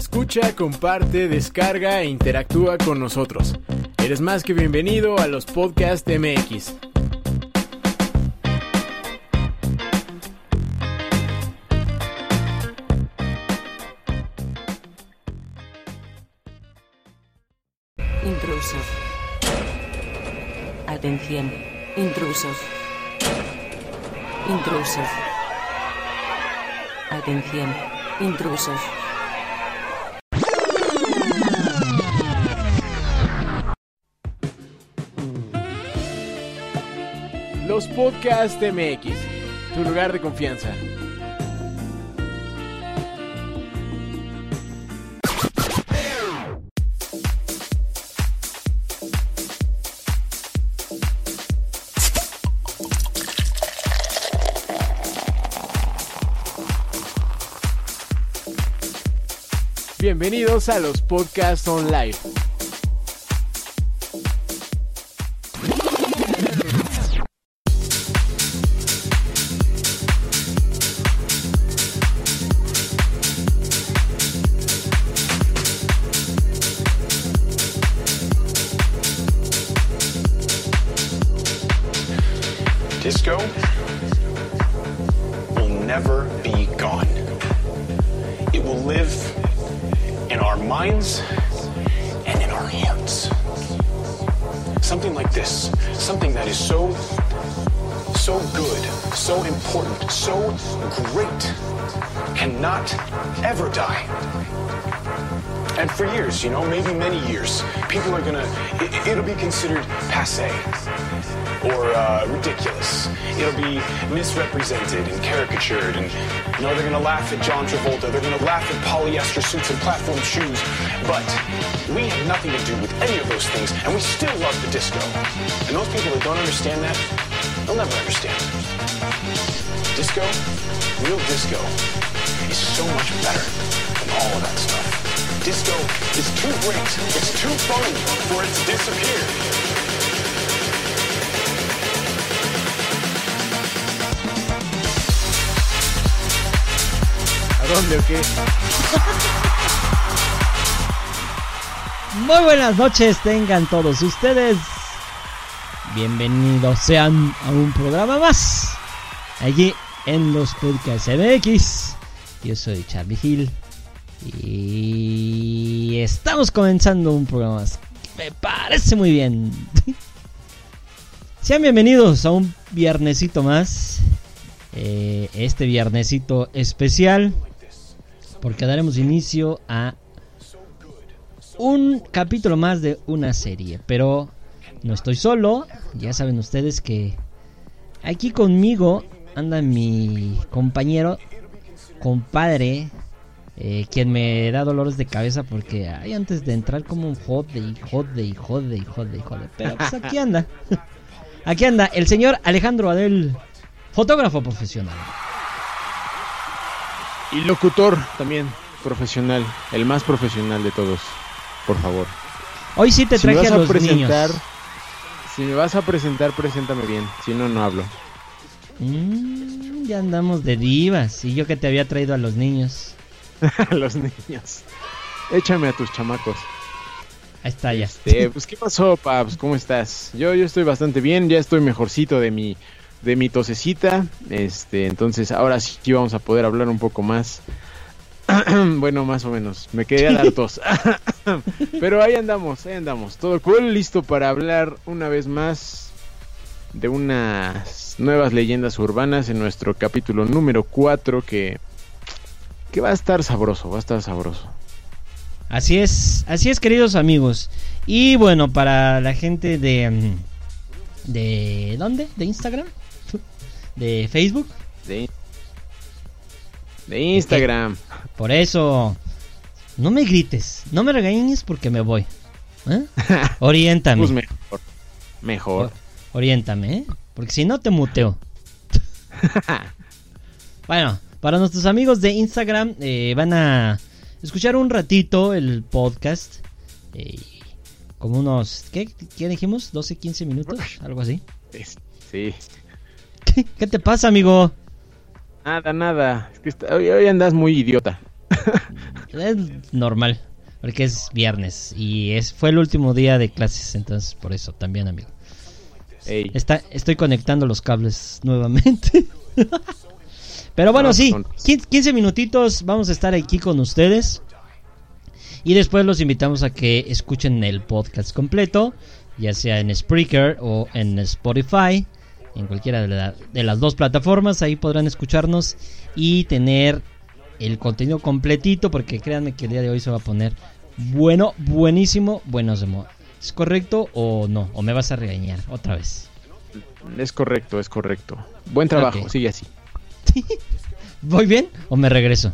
Escucha, comparte, descarga e interactúa con nosotros. Eres más que bienvenido a los Podcast MX. Intrusos. Atención. Intrusos. Intrusos. Atención. Intrusos. Los Podcast MX, tu lugar de confianza. Bienvenidos a los Podcasts Online. People are gonna, it, it'll be considered passe or uh, ridiculous. It'll be misrepresented and caricatured, and you know they're gonna laugh at John Travolta. They're gonna laugh at polyester suits and platform shoes. But we have nothing to do with any of those things, and we still love the disco. And those people that don't understand that, they'll never understand. Disco, real disco, is so much better than all of that stuff. Disco is too great, it's too fun for it to disappear. ¿A dónde o qué? Muy buenas noches tengan todos ustedes. Bienvenidos sean a un programa más. Allí en los podcasts MX. Yo soy Charlie Hill. Y estamos comenzando un programa más. Me parece muy bien. Sean bienvenidos a un viernesito más. Eh, este viernesito especial. Porque daremos inicio a un capítulo más de una serie. Pero no estoy solo. Ya saben ustedes que aquí conmigo anda mi compañero, compadre, eh, quien me da dolores de cabeza porque ay, antes de entrar como un jode y jode y jode y jode y jode. Pero pues aquí anda. Aquí anda el señor Alejandro Adel, fotógrafo profesional. Y locutor también, profesional. El más profesional de todos, por favor. Hoy sí te Si me traje vas a a los presentar, niños. si me vas a presentar, preséntame bien. Si no, no hablo. Mm, ya andamos de divas. Y yo que te había traído a los niños. A los niños. Échame a tus chamacos. Ahí está ya. Este, pues qué pasó, Paps, ¿cómo estás? Yo, yo estoy bastante bien, ya estoy mejorcito de mi, de mi tosecita. Este, entonces ahora sí vamos a poder hablar un poco más. bueno, más o menos. Me quedé a dar tos. Pero ahí andamos, ahí andamos. Todo cool, listo para hablar una vez más de unas nuevas leyendas urbanas en nuestro capítulo número 4 que, que va a estar sabroso, va a estar sabroso. Así es, así es, queridos amigos. Y bueno, para la gente de. mm, ¿De dónde? ¿De Instagram? ¿De Facebook? De, de Instagram. Por eso. No me grites, no me regañes porque me voy. ¿Eh? Oriéntame. Pues mejor. Mejor. Oriéntame, ¿eh? Porque si no te muteo. bueno, para nuestros amigos de Instagram eh, van a escuchar un ratito el podcast. eh, como unos, ¿qué, ¿qué dijimos? ¿12, 15 minutos? Algo así. Sí. ¿Qué, qué te pasa, amigo? Nada, nada. Es que está- hoy, hoy andas muy idiota. Es normal, porque es viernes y es fue el último día de clases, entonces por eso también, amigo. Ey, Está, estoy conectando los cables nuevamente. Pero bueno, No, sí, son- 15 15 minutitos vamos a estar aquí con ustedes. Y después los invitamos a que escuchen el podcast completo, ya sea en Spreaker o en Spotify, en cualquiera de, la- de las dos plataformas. Ahí podrán escucharnos y tener el contenido completito, porque créanme que el día de hoy se va a poner bueno, buenísimo, buenos. ¿Es correcto o no? ¿O me vas a regañar otra vez? es correcto, es correcto. Buen trabajo, sigue así. ¿Voy bien o me regreso?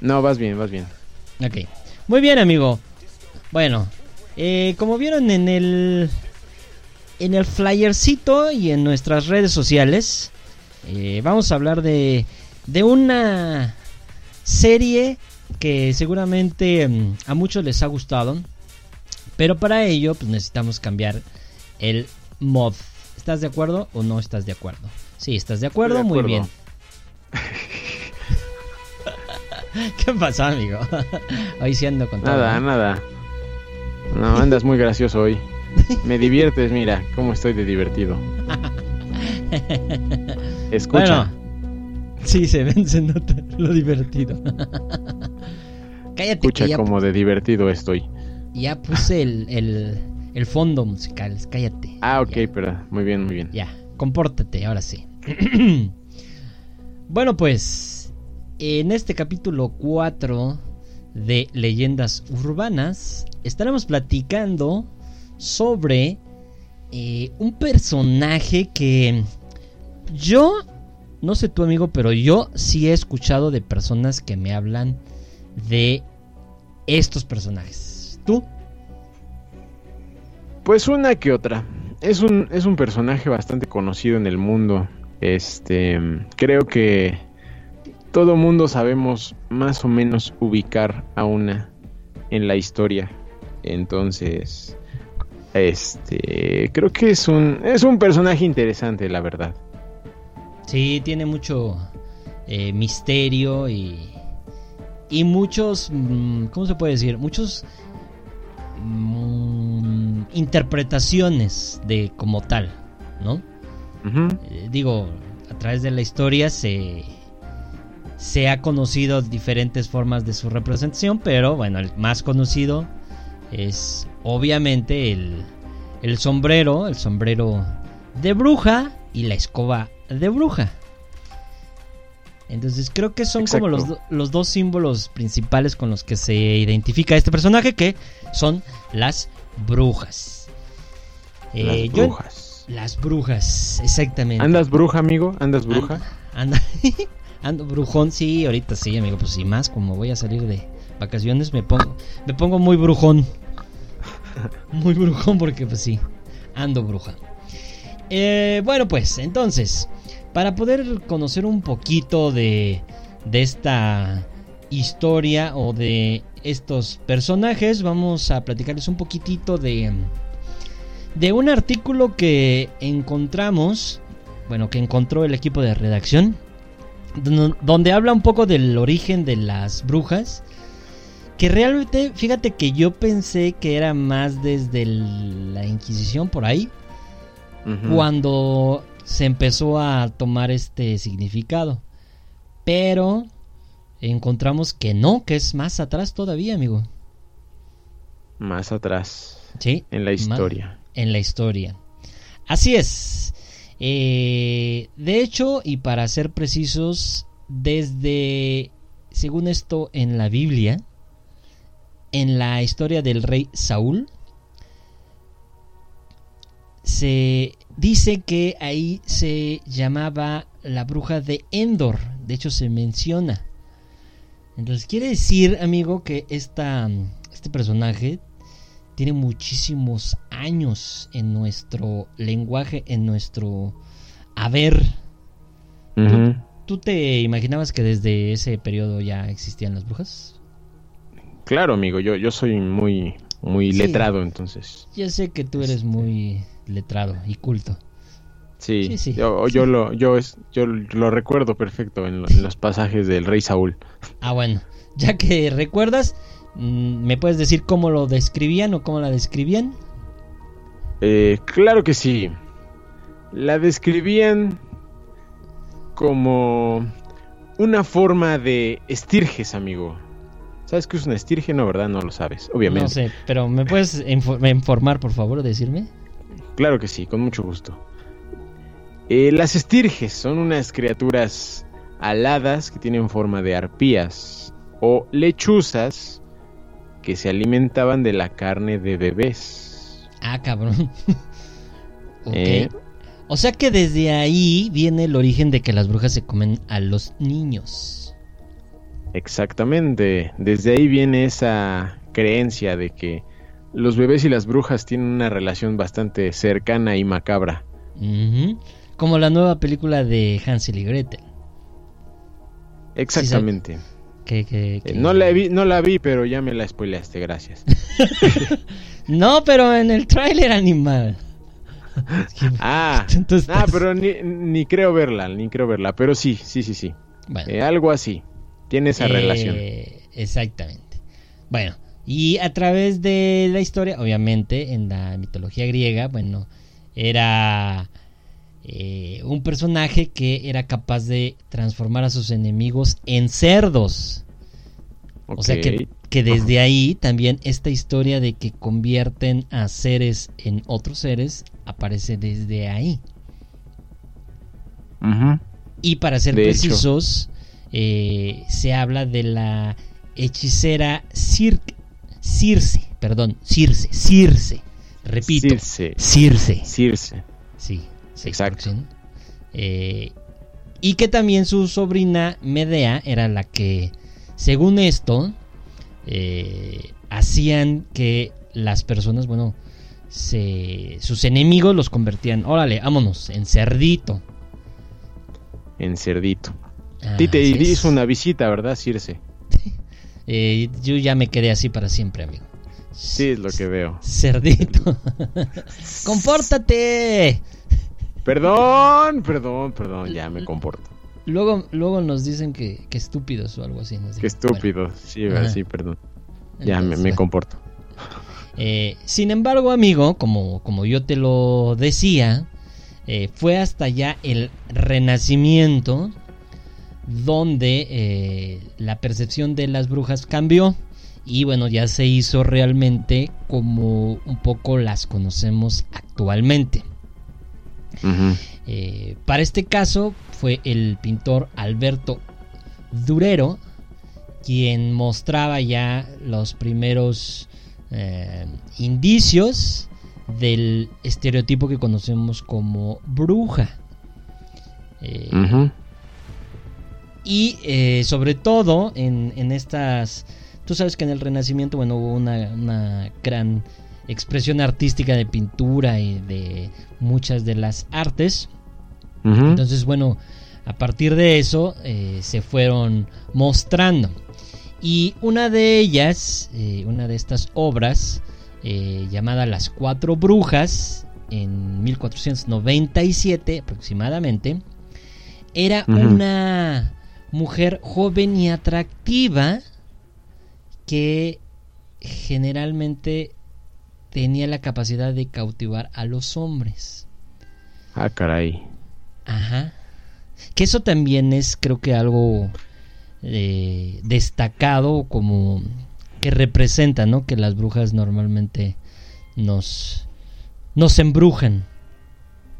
No, vas bien, vas bien. Ok. Muy bien, amigo. Bueno, eh, como vieron en el en el flyercito y en nuestras redes sociales, eh, vamos a hablar de de una serie que seguramente mm, a muchos les ha gustado, pero para ello pues necesitamos cambiar el mod. ¿Estás de acuerdo o no estás de acuerdo? Sí, estás de acuerdo, de muy bien. ¿Qué pasó, amigo? Hoy sí con todo, Nada, ¿no? nada. No, andas muy gracioso hoy. Me diviertes, mira, cómo estoy de divertido. Escucha. Bueno, sí, se ven, se nota lo divertido. Cállate, Escucha que ya, cómo de divertido estoy. ya puse el, el, el fondo musical. Cállate. Ah, ok, Ya, pero muy bien, muy bien. ya, compórtate, ahora sí. bueno, pues, en este capítulo 4 de Leyendas Urbanas, estaremos platicando sobre eh, un personaje que yo, no sé tu amigo, pero yo sí he escuchado de personas que me hablan de estos personajes. ¿Tú? Pues una que otra. Es un, es un personaje bastante conocido en el mundo. Este, creo que todo mundo sabemos más o menos ubicar a una en la historia. Entonces, este, creo que es un, es un personaje interesante, la verdad. Sí, tiene mucho eh, misterio y, y muchos, mm, ¿cómo se puede decir? Muchos mm, interpretaciones de como tal, ¿no? Eh, digo, a través de la historia se, se ha conocido diferentes formas de su representación, pero bueno, el más conocido es obviamente el, el sombrero, el sombrero de bruja y la escoba de bruja. Entonces creo que son como los, los dos símbolos principales con los que se identifica este personaje, que son las brujas. Las Eh, brujas. Las brujas, exactamente. ¿Andas bruja, amigo? ¿Andas bruja? Anda, ando brujón, sí, ahorita sí, amigo, pues sí, más como voy a salir de vacaciones me pongo, me pongo muy brujón. Muy brujón porque pues sí, ando bruja. Eh, bueno, pues entonces, para poder conocer un poquito de, de esta historia o de estos personajes, vamos a platicarles un poquitito de, de un artículo que encontramos, bueno, que encontró el equipo de redacción, don- donde habla un poco del origen de las brujas. Que realmente, fíjate que yo pensé que era más desde el- la Inquisición por ahí, cuando se empezó a tomar este significado. Pero encontramos que no, que es más atrás todavía, amigo. Más atrás, Sí. en la historia. En la historia. Así es. Eh, de hecho, y para ser precisos, desde, según esto, en la Biblia, en la historia del rey Saúl, se dice que ahí se llamaba la bruja de Endor. De hecho, se menciona. Entonces, quiere decir, amigo, que esta, este personaje tiene muchísimos años en nuestro lenguaje, en nuestro haber. ¿Tú te imaginabas que desde ese periodo ya existían las brujas? Claro, amigo, yo, yo soy muy, muy Sí. letrado, entonces. Yo sé que tú eres muy letrado y culto. Sí, Sí, sí, yo, sí. yo lo yo es, yo lo recuerdo perfecto en, lo- en los pasajes del rey Saúl. Ah, bueno, ya que recuerdas, ¿me puedes decir cómo lo describían o cómo la describían? Eh, claro que sí. La describían como una forma de estirges, amigo. ¿Sabes qué es una estirge? No, ¿verdad? No lo sabes, obviamente. No sé, pero ¿me puedes info- informar, por favor, decirme? Claro que sí, con mucho gusto. Eh, las estirges son unas criaturas aladas que tienen forma de arpías o lechuzas que se alimentaban de la carne de bebés. Ah, cabrón. ok. Eh. O sea que desde ahí viene el origen de que las brujas se comen a los niños. Exactamente, desde ahí viene esa creencia de que los bebés y las brujas tienen una relación bastante cercana y macabra. Como la nueva película de Hansel y Gretel. Exactamente. Que, que- Eh, que- no, la vi, no la vi, pero ya me la spoileaste, gracias. No, pero en el tráiler animal. Ah, estás- ah, pero ni, ni creo verla, ni creo verla, pero sí, sí, sí, sí. Bueno. Eh, algo así. Tiene esa Eh, relación. Exactamente. Bueno, y a través de la historia, obviamente, en la mitología griega, bueno, era eh, un personaje que era capaz de transformar a sus enemigos en cerdos. O sea que, que desde ahí también esta historia de que convierten a seres en otros seres aparece desde ahí. Ujú. Y para ser De precisos, eh, se habla de la hechicera Cir Circe, perdón, Circe, Circe, repito, Circe. Circe, Circe. sí, Exacto. Eh, y que también su sobrina Medea era la que, según esto, eh, hacían que las personas, bueno, se, sus enemigos los convertían, órale, vámonos, en cerdito. En cerdito. A ti te Así es. hizo una visita, ¿verdad, Circe? Eh, yo ya me quedé así para siempre, amigo. Sí, es lo que veo. Cerdito. ¡Compórtate! Perdón, perdón, perdón, ya me comporto. Luego, luego nos dicen que, que estúpidos o algo así. nos Qué dicen. estúpido. Sí, Ajá. sí, perdón. Ya me, Entonces, me comporto. Eh, sin embargo, amigo, como, como yo te lo decía, eh, fue hasta ya el Renacimiento donde eh, la percepción de las brujas cambió y bueno, ya se hizo realmente como un poco las conocemos actualmente. Eh, para este caso fue el pintor Alberto Durero quien mostraba ya los primeros eh, indicios del estereotipo que conocemos como bruja. Eh, y eh, sobre todo en, en estas... Tú sabes que en el Renacimiento, bueno, hubo una, una gran expresión artística de pintura y de muchas de las artes. Entonces, bueno, a partir de eso eh, se fueron mostrando. Y una de ellas, eh, una de estas obras, eh, llamada Las Cuatro Brujas, en 1497 aproximadamente, era una mujer joven y atractiva que generalmente tenía la capacidad de cautivar a los hombres. Ah, caray. Ajá. Que eso también es, creo que algo eh, destacado como que representa, ¿no? Que las brujas normalmente nos nos embrujan.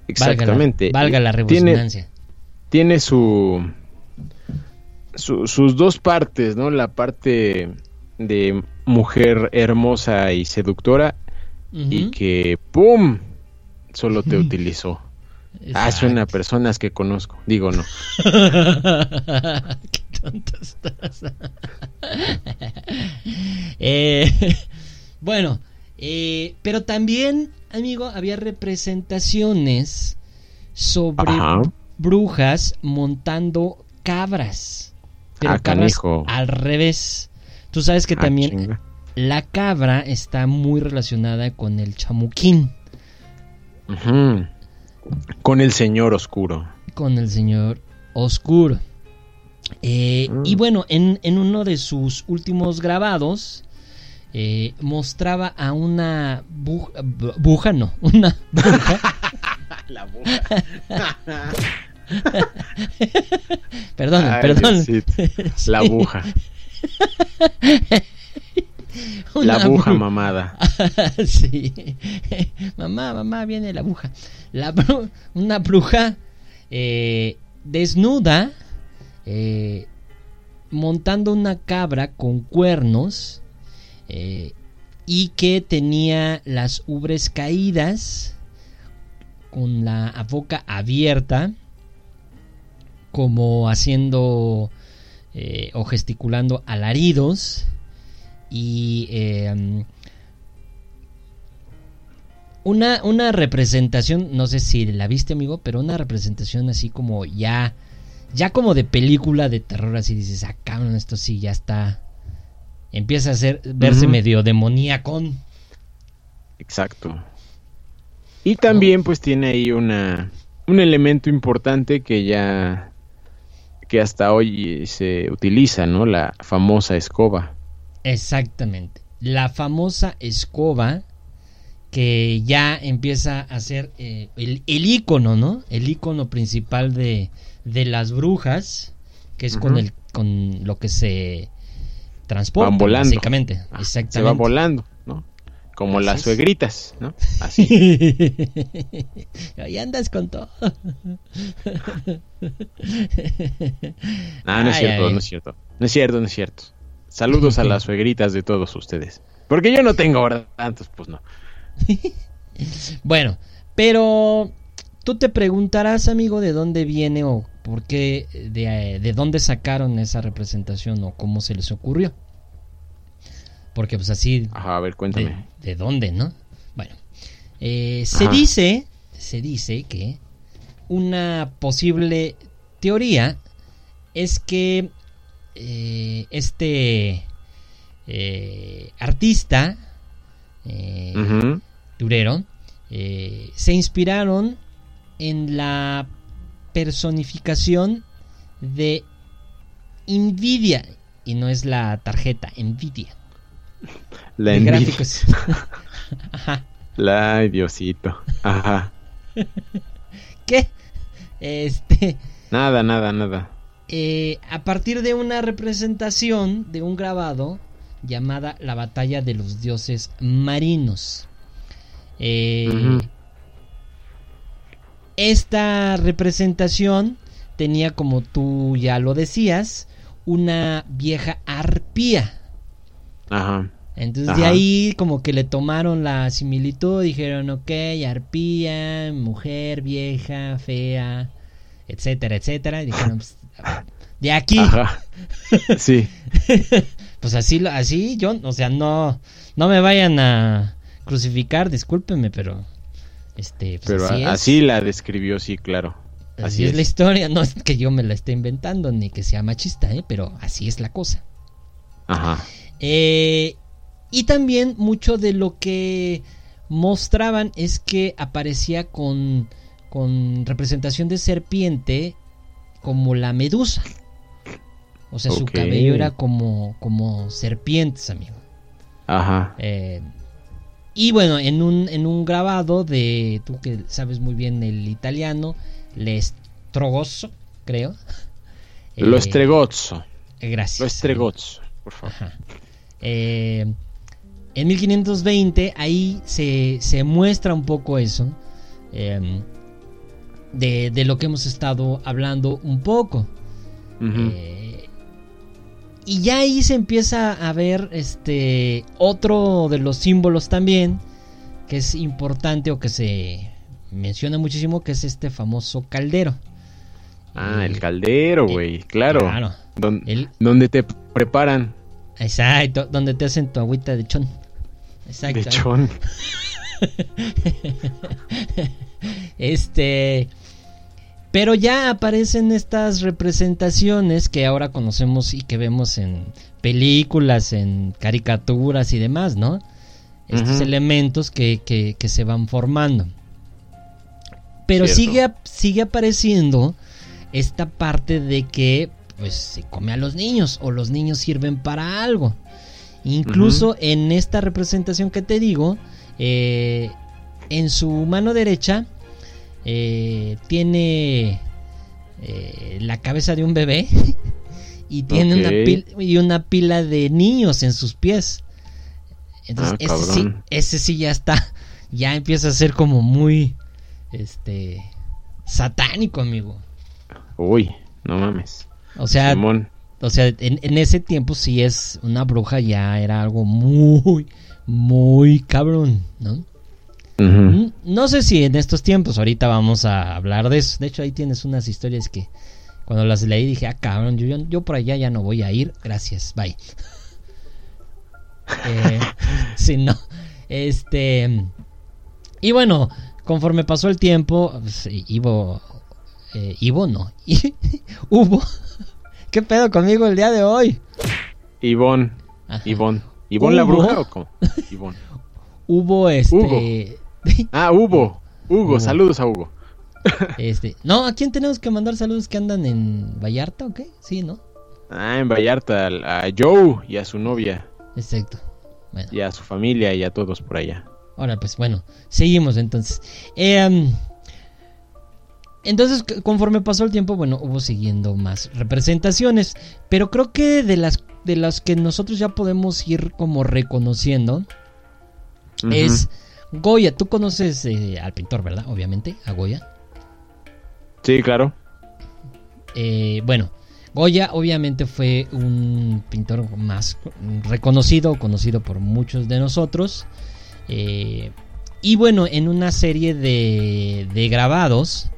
Exactamente. Valga la, valga la Tiene- tiene su, su- sus dos partes, ¿no? La parte de mujer hermosa y seductora y que ¡pum! solo te utilizó. Ah, suena a personas que conozco. Digo, no. Qué tonto estás. Eh, bueno, eh, pero también, amigo, había representaciones sobre Ajá. brujas montando cabras. Pero Ah, cabras al revés. Tú sabes que Ah, también chinga. La cabra está muy relacionada con el chamuquín. Con el señor oscuro. con el señor Oscuro. Eh, Mm. Y bueno, en, en uno de sus últimos grabados eh, mostraba a una buja, bu- buja, no, una bruja, La buja. perdón, perdón. La buja. una La bru- mamada. sí. mamá, mamá, viene la bruja. La bru- una bruja eh, desnuda, eh, montando una cabra con cuernos eh, y que tenía las ubres caídas, con la boca abierta, como haciendo o gesticulando alaridos y eh, una, una representación, no sé si la viste amigo, pero una representación así como ya, ya como de película de terror, así dices, ah cabrón, esto sí ya está, empieza a ser, verse medio demoníaco. Exacto. Y también pues tiene ahí una un elemento importante que ya que hasta hoy se utiliza, ¿no? La famosa escoba. Exactamente. La famosa escoba que ya empieza a ser eh, el, el icono, ¿no? El icono principal de, de las brujas, que es con el con lo que se transporta, Van volando. básicamente. Ah, Exactamente. Se va volando, ¿no? Como Así las es. suegritas, ¿no? Así. Ahí andas con todo. Ah, no es Ay, cierto, ay. no es cierto. No es cierto, no es cierto. Saludos a las suegritas de todos ustedes. Porque yo no tengo ahora tantos, pues no. Bueno, pero tú te preguntarás, amigo, de dónde viene o por qué, de, de dónde sacaron esa representación o cómo se les ocurrió. Porque pues así, Ajá, a ver, de, cuéntame. de dónde, ¿no? Bueno, eh, se Ajá. dice, se dice que una posible teoría es que eh, este eh, artista eh. Durero, eh, se inspiraron en la personificación de Nvidia. Y no es la tarjeta, Nvidia. La de envidia. gráficos. Ajá. La ay, Diosito. Ajá. ¿Qué? Este. Nada, nada, nada. Eh, a partir de una representación de un grabado llamada La Batalla de los Dioses Marinos. Eh. Esta representación tenía, como tú ya lo decías, una vieja arpía. Ajá. Entonces de ahí como que le tomaron la similitud, dijeron, ok, arpía, mujer, vieja, fea, etcétera, etcétera. Y dijeron, pues, de aquí, Ajá. Sí. pues así, lo- así yo, o sea, no, no me vayan a crucificar, discúlpenme, pero, este, pues Pero así, la describió, sí, claro. Así, Así es, es. la historia, no es que yo me la esté inventando ni que sea machista, ¿eh? pero así es la cosa. Ajá. Eh, y también mucho de lo que mostraban es que aparecía con, con representación de serpiente como la medusa. O sea, su cabello era como, como serpientes, amigo. Ajá. Eh, y bueno, en un, en un grabado de, tú que sabes muy bien el italiano, Lestrogoso, creo. Lo Eh, estregozzo. Gracias. Lo estregozzo, por favor. Ajá. Eh, en 1520 ahí se, se muestra un poco eso eh, de, de lo que hemos estado hablando un poco. Eh, y ya ahí se empieza a ver este otro de los símbolos también que es importante o que se menciona muchísimo que es este famoso caldero. Ah, Eh, el caldero, güey. Claro. Claro. Don- El- Donde te preparan Exacto, donde te hacen tu agüita de chón. Exacto. de chón. Este. Pero ya aparecen estas representaciones que ahora conocemos y que vemos en películas, en caricaturas y demás, ¿no? Estos elementos que, que- que se van formando. Pero sigue, sigue apareciendo esta parte de que pues se come a los niños o los niños sirven para algo. Incluso en esta representación que te digo, eh, en su mano derecha eh, tiene eh, la cabeza de un bebé y tiene una, Ok. pil- y una pila de niños en sus pies. Entonces, Ah, ese, sí, ese sí ya está, ya empieza a ser como muy, este, satánico, amigo. Uy, no mames. O sea, Simón. o sea, en, en ese tiempo sí es una bruja ya era algo muy, muy cabrón, ¿no? No sé si en estos tiempos, ahorita vamos a hablar de eso. De hecho, ahí tienes unas historias que cuando las leí dije, ah, cabrón, yo, yo, por allá ya no voy a ir. Gracias, bye. eh, sí, no. Este. Y bueno, conforme pasó el tiempo, pues, Ivo. Eh, Ivo no. Hubo. ¿Qué pedo conmigo el día de hoy? Ivonne. Ajá. Ivonne. ¿Ivonne la bruja o cómo? Ivonne. Hubo este. Ah, Hugo. Hugo, Hugo. saludos a Hugo. Este, no, ¿a quién tenemos que mandar saludos que andan en Vallarta o qué? Sí, ¿no? Ah, en Vallarta, al- a Joe y a su novia, Exacto. Bueno, y a su familia y a todos por allá. ahora pues bueno, seguimos entonces. Eh, entonces, conforme pasó el tiempo, bueno, hubo siguiendo más representaciones, pero creo que de las de las que nosotros ya podemos ir como reconociendo es Goya. Tú conoces eh, al pintor, ¿verdad? Obviamente, a Goya. Sí, claro. Eh, bueno, Goya obviamente fue un pintor más reconocido, conocido por muchos de nosotros. Eh, y bueno, en una serie de, de grabados,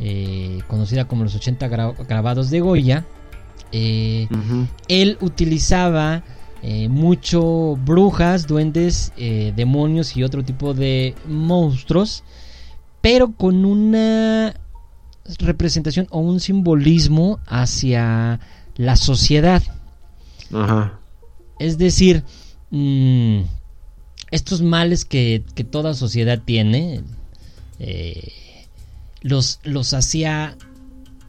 eh, conocida como los 80 gra- grabados de Goya, eh, él utilizaba eh, mucho brujas, duendes, eh, demonios y otro tipo de monstruos, pero con una representación o un simbolismo hacia la sociedad. Ajá. Es decir, mm, estos males que, que toda sociedad tiene, eh, los, los hacía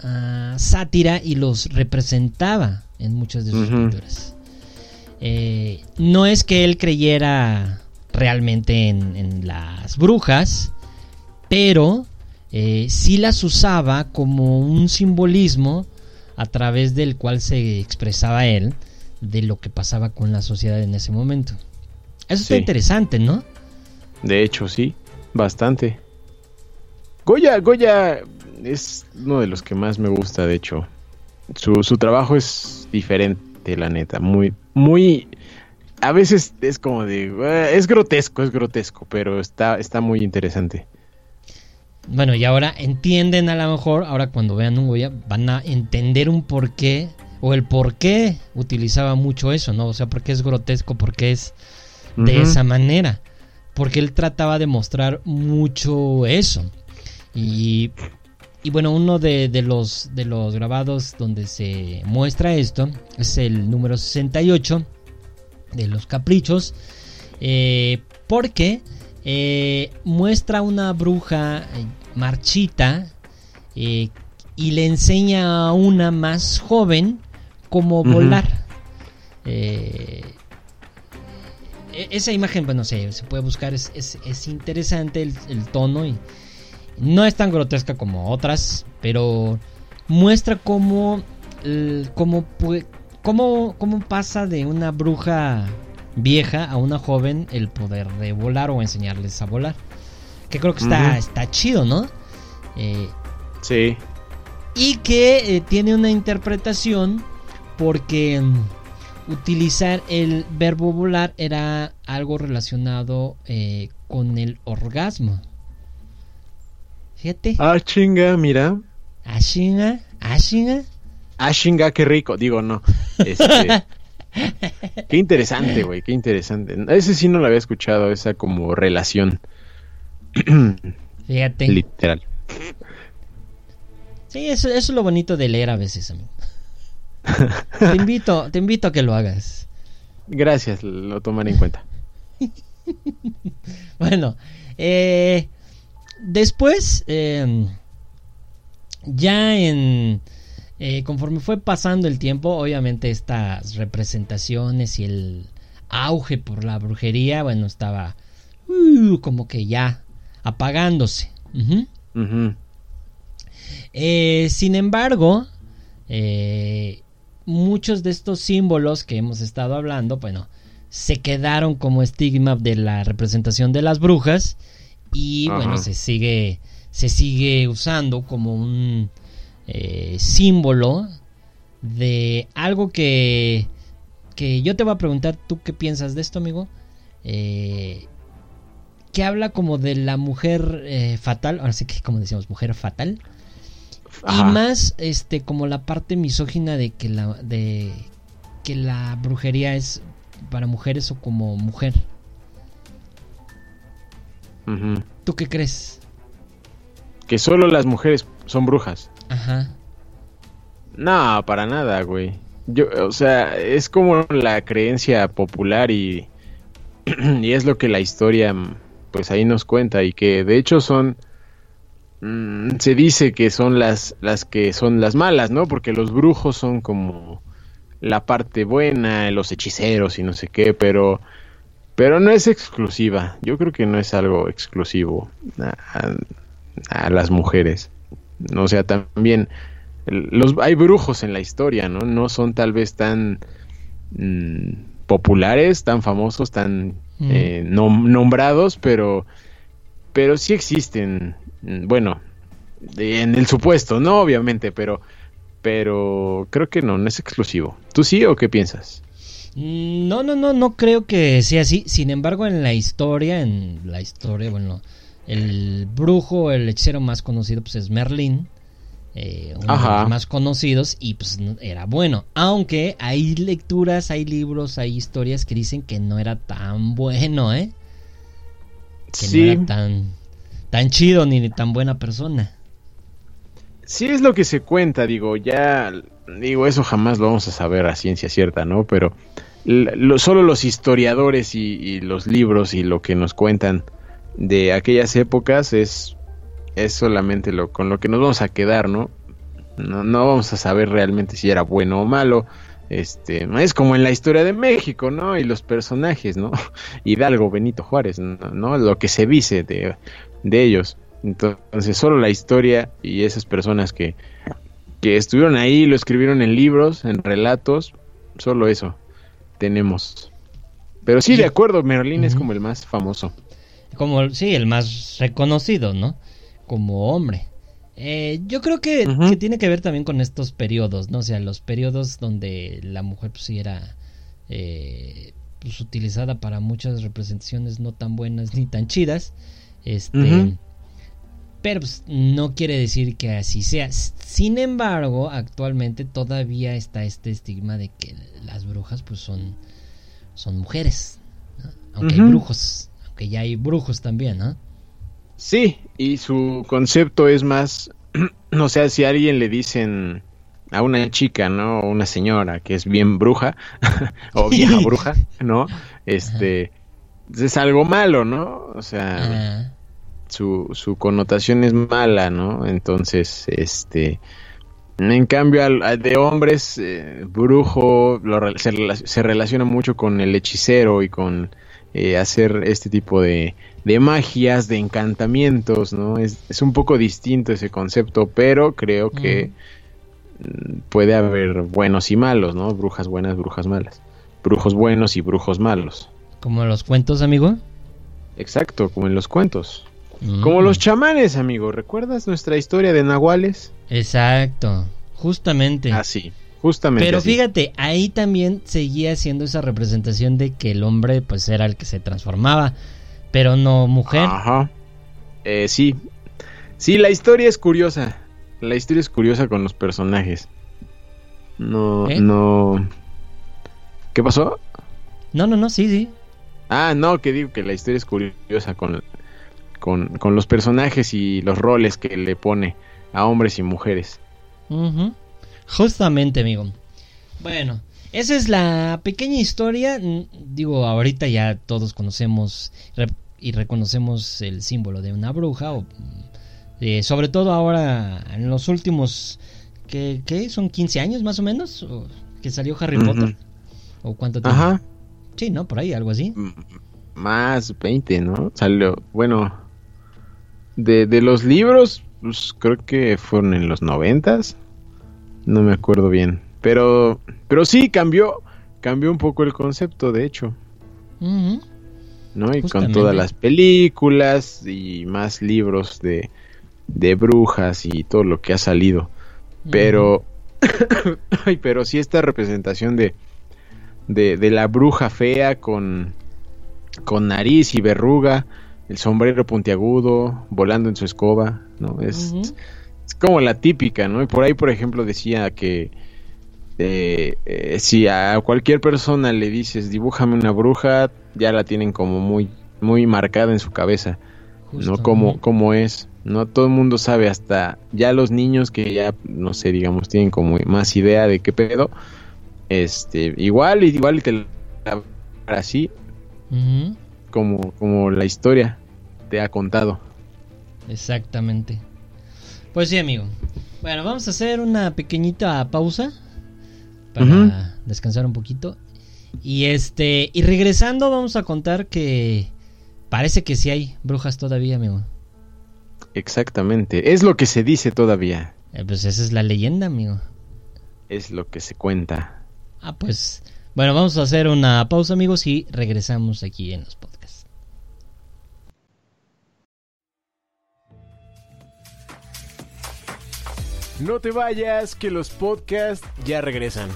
ah, sátira y los representaba en muchas de sus pinturas. Eh, no es que él creyera realmente en, en las brujas, pero eh, sí las usaba como un simbolismo a través del cual se expresaba él de lo que pasaba con la sociedad en ese momento. Eso está interesante, ¿no? De hecho, sí, bastante. Goya, Goya es uno de los que más me gusta, de hecho. Su, su trabajo es diferente, la neta. Muy, muy. A veces es como de. eh, Es grotesco, es grotesco, pero está, está muy interesante. Bueno, y ahora entienden a lo mejor, ahora cuando vean un Goya, van a entender un porqué, o el por qué utilizaba mucho eso, ¿no? O sea, porque es grotesco, porque es de esa manera. Porque él trataba de mostrar mucho eso. Y, y bueno, uno de, de los, de los grabados donde se muestra esto es el número 68 de los caprichos. eh, porque eh, muestra una bruja eh, marchita eh, y le enseña a una más joven cómo volar. Eh, e- esa imagen, bueno, se, se puede buscar, es, es- es interesante el, el tono y no es tan grotesca como otras, pero muestra cómo, cómo, cómo, cómo pasa de una bruja vieja a una joven el poder de volar o enseñarles a volar. Que creo que está, está chido, ¿no? Eh, Sí. y que eh, tiene una interpretación porque mm, utilizar el verbo volar era algo relacionado eh, con el orgasmo. Fíjate. Ah, chinga, mira. Ashinga, ashinga. Ah, chinga, qué rico. Digo, no. Este. qué interesante, güey, qué interesante. Ese sí no lo había escuchado, esa como relación. Fíjate. Literal. Sí, eso, eso es lo bonito de leer a veces, amigo. te invito, te invito a que lo hagas. Gracias, lo tomaré en cuenta. Bueno, eh, después, eh, ya en... eh, conforme fue pasando el tiempo, obviamente estas representaciones y el auge por la brujería, bueno, estaba uh, como que ya apagándose. Eh, sin embargo, eh, muchos de estos símbolos que hemos estado hablando, bueno, se quedaron como estigma de la representación de las brujas y Ajá. bueno, se sigue, se sigue usando como un eh, símbolo de algo que, que yo te voy a preguntar, ¿tú qué piensas de esto, amigo? Eh, que habla como de la mujer eh, fatal, ahora sí que como decíamos, mujer fatal. Ajá. Y más este como la parte misógina de que la de que la brujería es para mujeres o como mujer. ¿Tú qué crees? Que solo las mujeres son brujas. Ajá. No, para nada, güey. Yo, o sea, es como la creencia popular y, y es lo que la historia, pues ahí nos cuenta y que de hecho son, mm, se dice que son las, las que son las malas, ¿no? Porque los brujos son como la parte buena, los hechiceros y no sé qué, pero, pero no es exclusiva. Yo creo que no es algo exclusivo a, a- a las mujeres. O sea, también los hay brujos en la historia, ¿no? No son tal vez tan mm, populares, tan famosos, tan Mm. eh, nom- nombrados, pero pero sí existen. mm, Bueno, en el supuesto, no obviamente, pero pero creo que no, no es exclusivo. ¿Tú sí o qué piensas? Mm, No, no, no, no creo que sea así. Sin embargo, en la historia, en la historia, bueno, el brujo, el hechicero más conocido, pues es Merlín. eh, uno de los más conocidos y pues era bueno. Aunque hay lecturas, hay libros, hay historias que dicen que no era tan bueno, ¿eh? Que Sí, no era tan, tan chido ni tan buena persona. sí es lo que se cuenta, digo, ya digo, eso jamás lo vamos a saber a ciencia cierta, ¿no? Pero lo- solo los historiadores y, los libros y lo que nos cuentan de aquellas épocas es, es solamente lo con lo que nos vamos a quedar, ¿no? No, no vamos a saber realmente si era bueno o malo. Este, es como en la historia de México, ¿no? Y los personajes, ¿no? Hidalgo, Benito Juárez, ¿no? ¿no? Lo que se dice de, de ellos. Entonces, solo la historia y esas personas que, que estuvieron ahí, lo escribieron en libros, en relatos, solo eso tenemos. Pero sí, de acuerdo, Merlín es como el más famoso. Como, sí, el más reconocido, ¿no? Como hombre. Eh, yo creo que, tiene que ver también con estos periodos, ¿no? O sea, los periodos donde la mujer pues sí era eh, pues, utilizada para muchas representaciones no tan buenas ni tan chidas. Este. Pero pues, no quiere decir que así sea. Sin embargo, actualmente todavía está este estigma de que las brujas pues son, son mujeres. ¿no? Aunque hay brujos, aunque ya hay brujos también, ¿no? Sí, y su concepto es más, o sea, si a alguien le dicen a una chica, ¿no? O una señora que es bien bruja, o vieja bruja, ¿no? Este, es algo malo, ¿no? O sea, su, su connotación es mala, ¿no? Entonces, este, en cambio, al, al de hombres, eh, brujo lo se, rela- se relaciona mucho con el hechicero y con eh, hacer este tipo de, de magias, de encantamientos, ¿no? Es, es un poco distinto ese concepto, pero creo que mm, puede haber buenos y malos, ¿no? Brujas buenas, brujas malas. Brujos buenos y brujos malos. como los cuentos, amigo. Exacto, como en los cuentos. Mm. Como los chamanes, amigo. ¿Recuerdas nuestra historia de nahuales? Exacto, justamente. Así, justamente. Pero así. fíjate, ahí también seguía siendo esa representación de que el hombre pues era el que se transformaba, pero no mujer. Ajá. Eh, sí. Sí, la historia es curiosa. La historia es curiosa con los personajes. No, ¿Eh? no. ¿Qué pasó? No, no, no, sí, sí. Ah, no, que digo que la historia es curiosa con, con, con los personajes y los roles que le pone a hombres y mujeres. Justamente, amigo. Bueno, esa es la pequeña historia. Mm, Digo, ahorita ya todos conocemos. Y reconocemos el símbolo de una bruja, o, eh, sobre todo ahora en los últimos, ¿qué, qué? ¿Son 15 años más o menos? ¿O que salió Harry. Potter? ¿O cuánto tiempo? Ajá. Sí, ¿no? Por ahí, algo así. Más 20, ¿no? Salió, bueno, de, de los libros, pues creo que fueron en los noventas, no me acuerdo bien, pero, pero sí cambió, cambió un poco el concepto, de hecho. ¿no? Y con todas las películas y más libros de, de brujas y todo lo que ha salido, pero, ay, pero sí esta representación de, de, de la bruja fea con, con nariz y verruga, el sombrero puntiagudo, volando en su escoba, ¿no? Es, es como la típica, ¿no? Y por ahí, por ejemplo, decía que eh, eh, si a cualquier persona le dices dibújame una bruja, ya la tienen como muy, muy marcada en su cabeza, ¿no? Como, es, ¿no? Todo el mundo sabe, hasta ya los niños que ya, no sé, digamos, tienen como más idea de qué pedo, este, igual, igual y te la así como, como la historia te ha contado. Exactamente. Pues sí, amigo. Bueno, vamos a hacer una pequeñita pausa para descansar un poquito. Y este, y regresando vamos a contar que parece que sí hay brujas todavía, amigo. Exactamente, es lo que se dice todavía, Eh, pues esa es la leyenda, amigo. es lo que se cuenta. Ah, pues bueno, vamos a hacer una pausa, amigos, y regresamos aquí en los podcasts. No te vayas, que los podcasts ya regresan.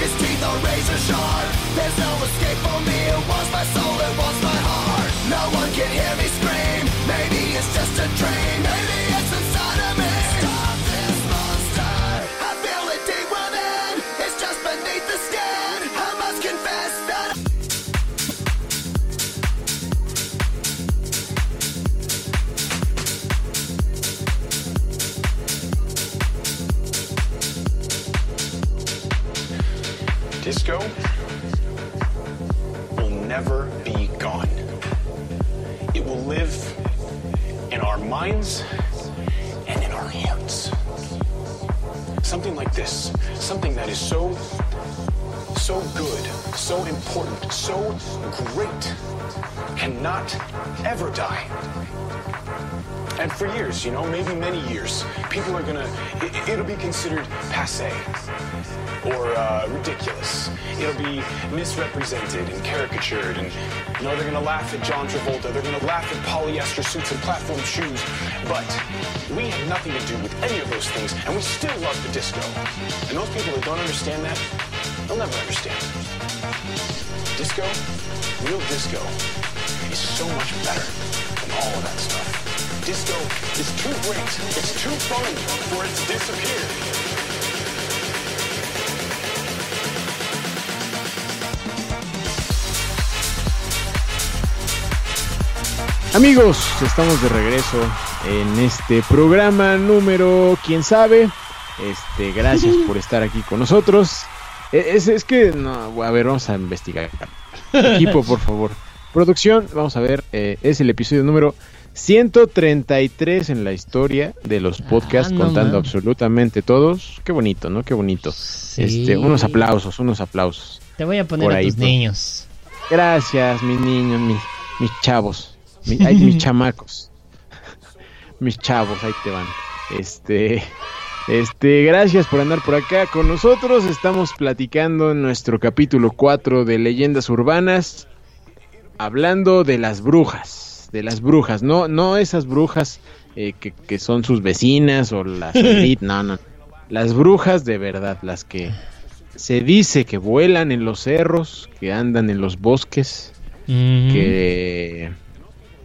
Its teeth are razor sharp. There's no escape for me. Minds and in our hearts. Something like this, something that is so, so good, so important, so great, cannot ever die. And for years, you know, maybe many years, people are gonna, it, it'll be considered passe or uh, ridiculous. It'll be misrepresented and caricatured, and you know they're gonna laugh at John Travolta. They're gonna laugh at polyester suits and platform shoes. But we have nothing to do with any of those things, and we still love the disco. And those people that don't understand that, they'll never understand. Disco, real disco, is so much better than all of that stuff. Disco is too great, it's too fun for it to disappear. Amigos, estamos de regreso en este programa número, quién sabe. Este, gracias por estar aquí con nosotros. E- Es, es que, no, a ver, vamos a investigar. Equipo, por favor. Producción, vamos a ver, eh, es el episodio número 133 en la historia de los podcasts, Ah, no contando man. absolutamente todos. Qué bonito, ¿no? Qué bonito. Sí. Este, unos aplausos, unos aplausos. Te voy a poner por a ahí, tus por- niños. Gracias, mis niños, mis, mis chavos, mi- ay, mis chamacos, mis chavos, ahí te van. Este, este, gracias por andar por acá con nosotros. Estamos platicando en nuestro capítulo 4 de Leyendas Urbanas, hablando de las brujas, de las brujas, no, no esas brujas eh, que, que son sus vecinas o las elite, no, no, las brujas de verdad, las que se dice que vuelan en los cerros, que andan en los bosques, que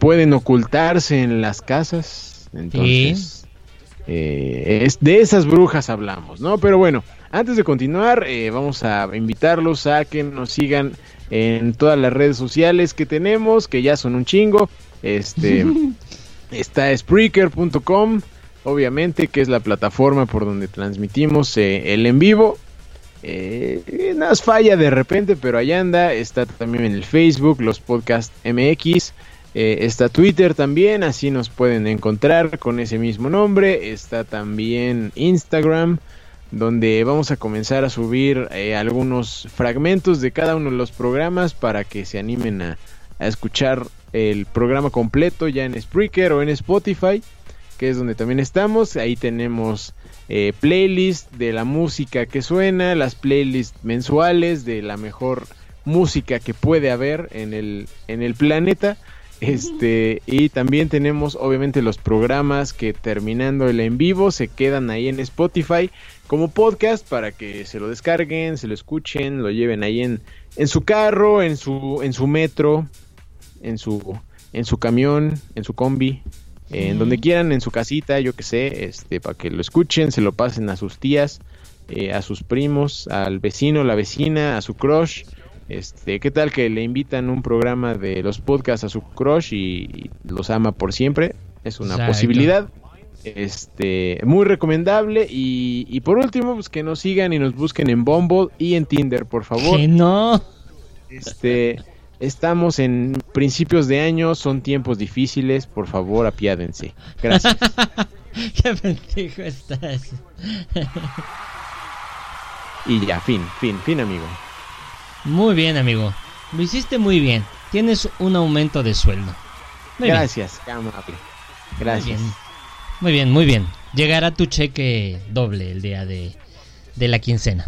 pueden ocultarse en las casas. Entonces, eh, es, de esas brujas hablamos, ¿no? Pero bueno, antes de continuar, eh, vamos a invitarlos a que nos sigan en todas las redes sociales que tenemos, que ya son un chingo. Este está Spreaker.com, obviamente, que es la plataforma por donde transmitimos eh, el en vivo. Eh, nos falla de repente, pero ahí anda. Está también en el Facebook, los podcast MX. Eh, está Twitter también, así nos pueden encontrar con ese mismo nombre. Está también Instagram, donde vamos a comenzar a subir eh, algunos fragmentos de cada uno de los programas para que se animen a, a escuchar el programa completo ya en Spreaker o en Spotify, que es donde también estamos. Ahí tenemos eh, playlist de la música que suena, las playlists mensuales de la mejor música que puede haber en el, en el planeta. Este, y también tenemos obviamente los programas que terminando el en vivo se quedan ahí en Spotify como podcast para que se lo descarguen, se lo escuchen, lo lleven ahí en, en su carro, en su, en su metro, en su, en su camión, en su combi, en donde quieran, en su casita, yo que sé, este, para que lo escuchen, se lo pasen a sus tías, eh, a sus primos, al vecino, la vecina, a su crush. Este, ¿qué tal que le invitan un programa de los podcasts a su crush y, y los ama por siempre? Es una Exacto. posibilidad. Este, muy recomendable. Y, y por último, pues que nos sigan y nos busquen en Bumble y en Tinder, por favor. Que no. Este, estamos en principios de año, son tiempos difíciles, por favor, apiádense. Gracias. Qué pendejo estás. y ya, fin, fin, fin, amigo. Muy bien, amigo. Lo hiciste muy bien. Tienes un aumento de sueldo. Muy. Gracias, amable. Gracias. Muy bien. Muy bien, muy bien. Llegará tu cheque doble el día de, de la quincena.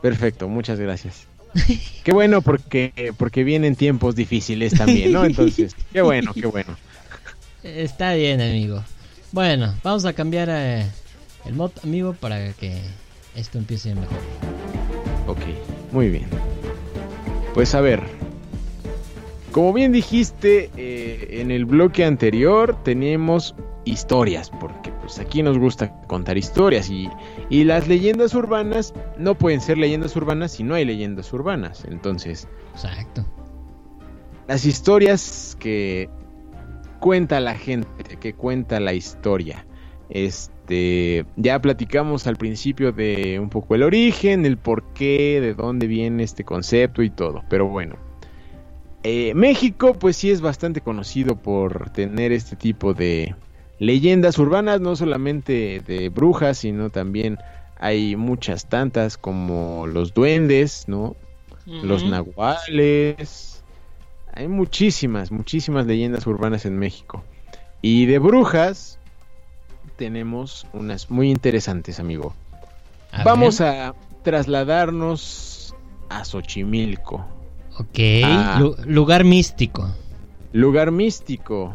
Perfecto, muchas gracias. Qué bueno porque porque vienen tiempos difíciles también, ¿no? Entonces, qué bueno, qué bueno. Está bien, amigo. Bueno, vamos a cambiar eh, el mod, amigo, para que esto empiece mejor. Ok, muy bien. Pues a ver. Como bien dijiste eh, en el bloque anterior, tenemos historias, porque pues aquí nos gusta contar historias y, y las leyendas urbanas no pueden ser leyendas urbanas si no hay leyendas urbanas. Entonces, Exacto. las historias que cuenta la gente, que cuenta la historia. Este, ya platicamos al principio de un poco el origen, el porqué, de dónde viene este concepto y todo, pero bueno. Eh, México pues sí es bastante conocido por tener este tipo de leyendas urbanas, no solamente de brujas, sino también hay muchas tantas como los duendes, ¿no? Los nahuales. Hay muchísimas, muchísimas leyendas urbanas en México. Y de brujas tenemos unas muy interesantes, amigo. A Vamos ver. a trasladarnos a Xochimilco, Ok, Ah. lu- lugar místico. lugar místico,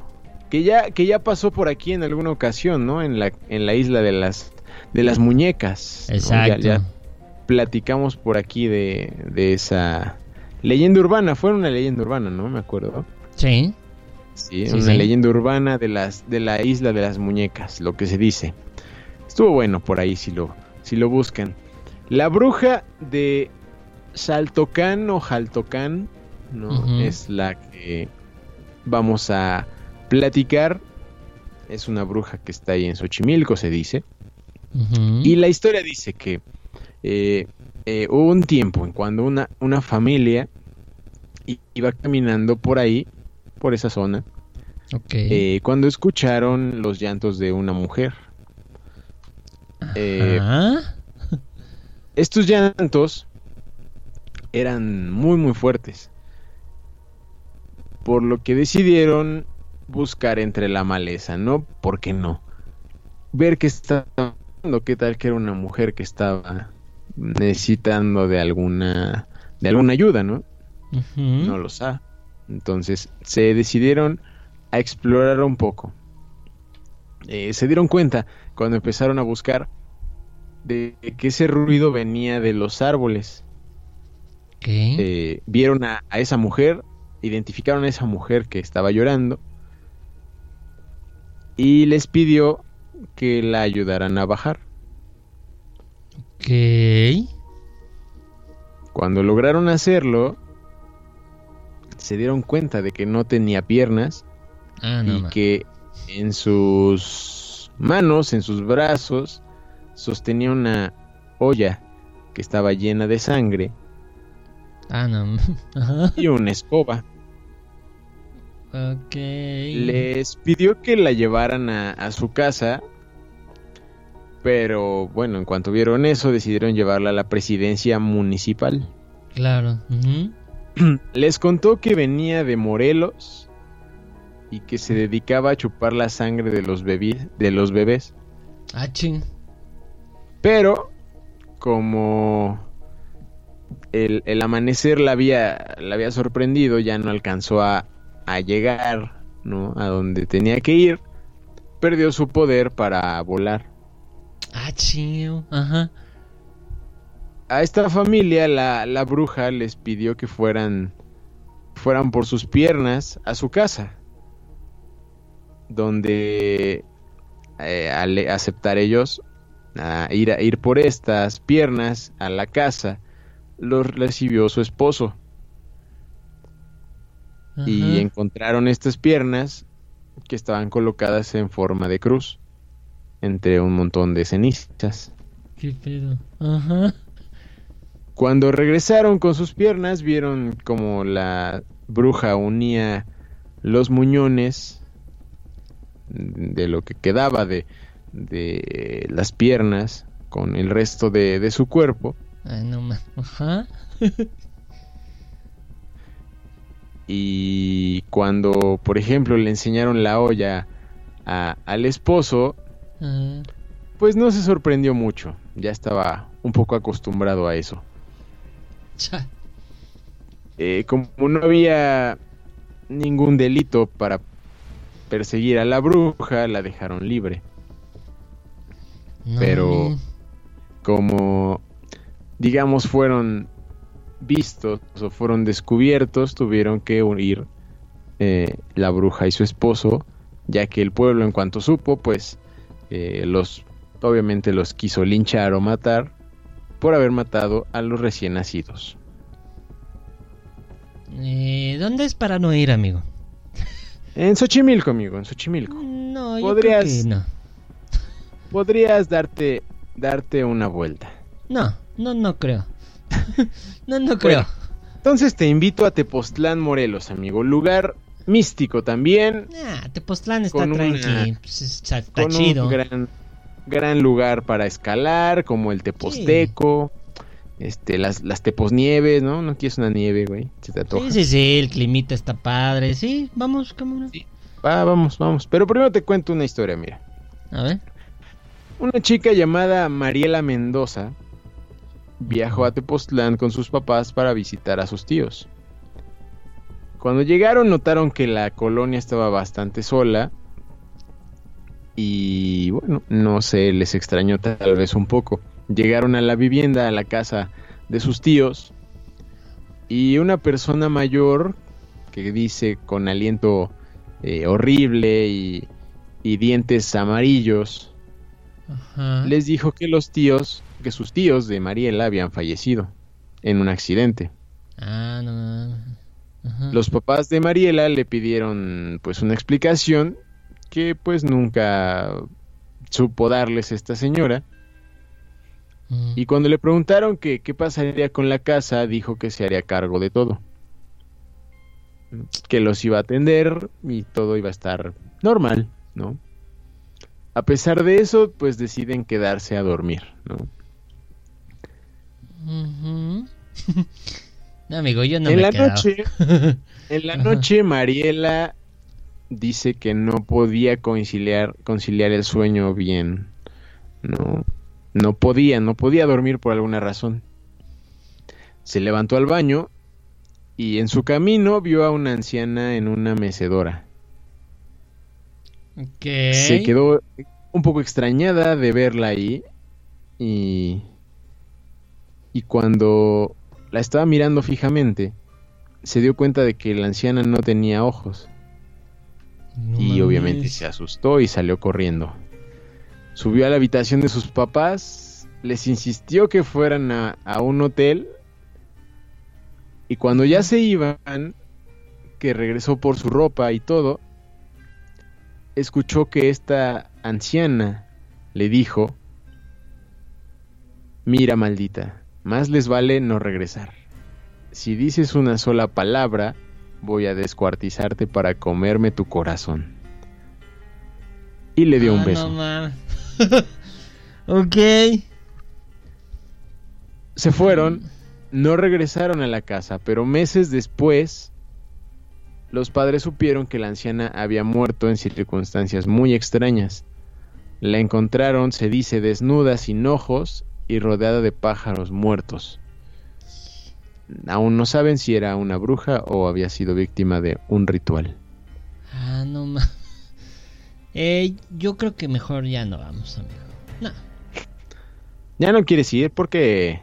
que ya, que ya pasó por aquí en alguna ocasión, ¿no? En la, en la isla de las, de las muñecas. ¿no? Ya- Exacto. ya platicamos por aquí de, de esa leyenda urbana, fue una leyenda urbana, ¿no? Me acuerdo. Sí. Sí, Sí, una sí. leyenda urbana de las de la isla de las muñecas, lo que se dice. Estuvo bueno por ahí si lo si lo buscan. La bruja de Saltocán o Jaltocán, ¿no? Es la que vamos a platicar. Es una bruja que está ahí en Xochimilco, se dice. Y la historia dice que eh, eh, hubo un tiempo en cuando una, una familia iba caminando por ahí, por esa zona, Ok. eh, cuando escucharon los llantos de una mujer. eh. Estos llantos eran muy muy fuertes, por lo que decidieron buscar entre la maleza, ¿no? ¿Por qué no? Ver qué estaba pasando, qué tal que era una mujer que estaba necesitando de alguna de alguna ayuda, ¿no? No lo sabe. Entonces se decidieron a explorar un poco. Eh, se dieron cuenta cuando empezaron a buscar de que ese ruido venía de los árboles. Eh, vieron a, a esa mujer, identificaron a esa mujer que estaba llorando y les pidió que la ayudaran a bajar. Ok. Cuando lograron hacerlo, se dieron cuenta de que no tenía piernas Ah, no. y que en sus manos, en sus brazos, sostenía una olla que estaba llena de sangre Ah, no. ma. Ajá. y una escoba. Les pidió que la llevaran a, a su casa, pero bueno, en cuanto vieron eso, decidieron llevarla a la presidencia municipal. Claro. Les contó que venía de Morelos y que se dedicaba a chupar la sangre de los, bebí- de los bebés. Ah, ching. Pero como el, el amanecer la había, la había sorprendido, ya no alcanzó a, a llegar ¿no? a donde tenía que ir, perdió su poder para volar. Ah, ching. Ajá. A esta familia la, la bruja les pidió que fueran, fueran por sus piernas a su casa, donde eh, al aceptar ellos a ir, a ir por estas piernas a la casa, los recibió su esposo y encontraron estas piernas que estaban colocadas en forma de cruz entre un montón de cenizas. ¿Qué pedo? Ajá. Cuando regresaron con sus piernas, vieron como la bruja unía los muñones de lo que quedaba de, de las piernas con el resto de, de su cuerpo. Ay, no más. Ajá. Y cuando, por ejemplo, le enseñaron la olla a- al esposo, Ajá. pues no se sorprendió mucho. Ya estaba un poco acostumbrado a eso. Eh, como no había ningún delito para perseguir a la bruja, la dejaron libre. No, Pero- Como, digamos, fueron vistos o fueron descubiertos, tuvieron que huir eh, la bruja y su esposo, ya que el pueblo en cuanto supo, pues eh, los, obviamente los quiso linchar o matar por haber matado a los recién nacidos. Eh, ¿Dónde es para no ir, amigo? En Xochimilco, amigo, en Xochimilco. No, yo Podrías- creo que no. Podrías darte, darte una vuelta. No, no, no creo. no, no creo. Bueno. Entonces te invito a Tepoztlán, Morelos, amigo. Lugar místico también. Ah, Tepoztlán está Con una- tranqui. pues, está con chido. un gran, gran lugar para escalar, como el Teposteco. Este, las, las Teposnieves, ¿no? No quieres una nieve, güey. Se te. Sí, sí, sí, el climita está padre. Sí, vamos, cámara. Sí. Va, vamos, vamos. Pero primero te cuento una historia, mira. A ver. Una chica llamada Mariela Mendoza viajó a Tepoztlán con sus papás para visitar a sus tíos. Cuando llegaron notaron que la colonia estaba bastante sola y bueno, no sé, les extrañó tal vez un poco. Llegaron a la vivienda, a la casa de sus tíos y una persona mayor que dice con aliento eh, horrible y, y dientes amarillos Ajá. les dijo que los tíos, que sus tíos de Mariela habían fallecido en un accidente. Ah, no. Ajá. Los papás de Mariela le pidieron pues una explicación que pues nunca supo darles esta señora Mm. y cuando le preguntaron que qué pasaría con la casa dijo que se haría cargo de todo. Que los iba a atender y todo iba a estar normal, ¿no? A pesar de eso, pues deciden quedarse a dormir, ¿no? No, amigo, yo no en me la he noche, en la Ajá. noche Mariela dice que no podía conciliar, conciliar el sueño bien. No, no podía, no podía dormir por alguna razón. Se levantó al baño y en su camino vio a una anciana en una mecedora. Se quedó un poco extrañada de verla ahí y y cuando la estaba mirando fijamente se dio cuenta de que la anciana no tenía ojos No y obviamente se asustó y salió corriendo. Subió a la habitación de sus papás, les insistió que fueran a, a un hotel y cuando ya se iban, que regresó por su ropa y todo, escuchó que esta anciana le dijo, mira maldita, más les vale no regresar. Si dices una sola palabra, voy a descuartizarte para comerme tu corazón. Y le dio Ah, un beso. No ok. Se fueron, no regresaron a la casa, pero meses después los padres supieron que la anciana había muerto en circunstancias muy extrañas. La encontraron, se dice, desnuda, sin ojos y rodeada de pájaros muertos. Aún no saben si era una bruja o había sido víctima de un ritual. Ah, no mames. Eh, yo creo que mejor ya no vamos, amigo. No. Ya no quieres ir porque...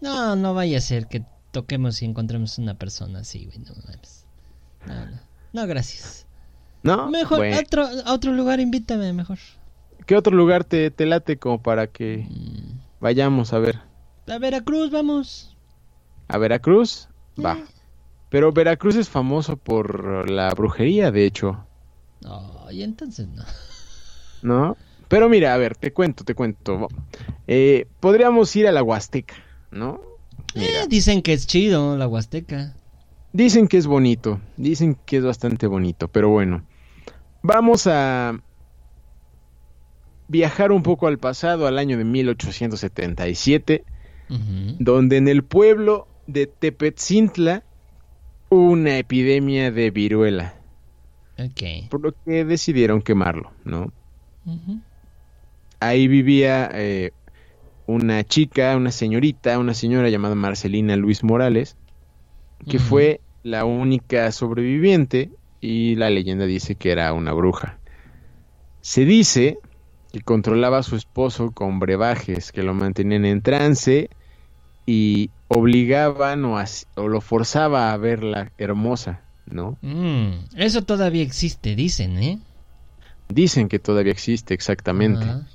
No, no vaya a ser que toquemos y encontremos una persona así, güey. No mames. No, no. No, gracias. ¿No? Mejor, Bueno, a otro, a otro lugar invítame, mejor. ¿Qué otro lugar te, te late como para que Mm. vayamos a ver? A Veracruz, vamos. ¿A Veracruz? Va. Eh. Pero Veracruz es famoso por la brujería, de hecho, No, y entonces no. ¿no? Pero mira, a ver, te cuento, te cuento. Eh, podríamos ir a la Huasteca, ¿no? Mira, Eh, dicen que es chido la Huasteca. dicen que es bonito, dicen que es bastante bonito, pero bueno. Vamos a viajar un poco al pasado, al año de 1877, Ujú. donde en el pueblo de Tepetzintla una epidemia de viruela. Ok. por lo que decidieron quemarlo, ¿no? Ahí vivía eh, una chica, una señorita, una señora llamada Marcelina Luis Morales, que fue la única sobreviviente y la leyenda dice que era una bruja. Se dice que controlaba a su esposo con brebajes que lo mantenían en trance y obligaban o, o lo forzaba a verla hermosa, ¿no? Mm, eso todavía existe, dicen, ¿eh? Dicen que todavía existe exactamente. Ajá.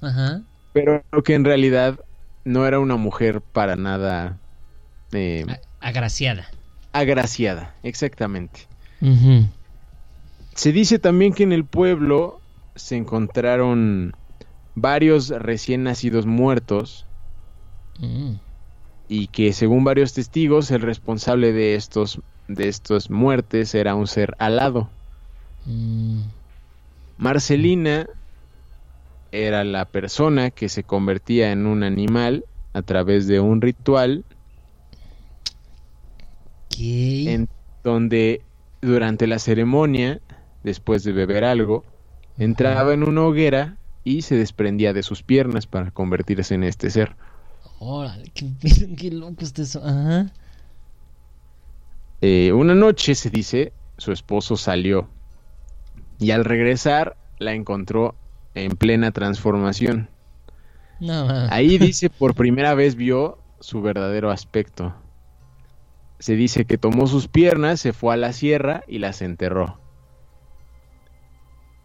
Ajá. pero que en realidad no era una mujer para nada eh, agraciada. agraciada, exactamente. Se dice también que en el pueblo se encontraron varios recién nacidos muertos Mm. Y que según varios testigos el responsable de estos de estas muertes era un ser alado. Mm. Marcelina era la persona que se convertía en un animal a través de un ritual ¿Qué? en donde durante la ceremonia después de beber algo, entraba en una hoguera y se desprendía de sus piernas para convertirse en este ser. Órale, qué, qué loco está eso. Ajá. Eh, una noche, se dice, su esposo salió y al regresar la encontró en plena transformación. No. Ahí dice por primera vez vio su verdadero aspecto. Se dice que tomó sus piernas, se fue a la sierra y las enterró.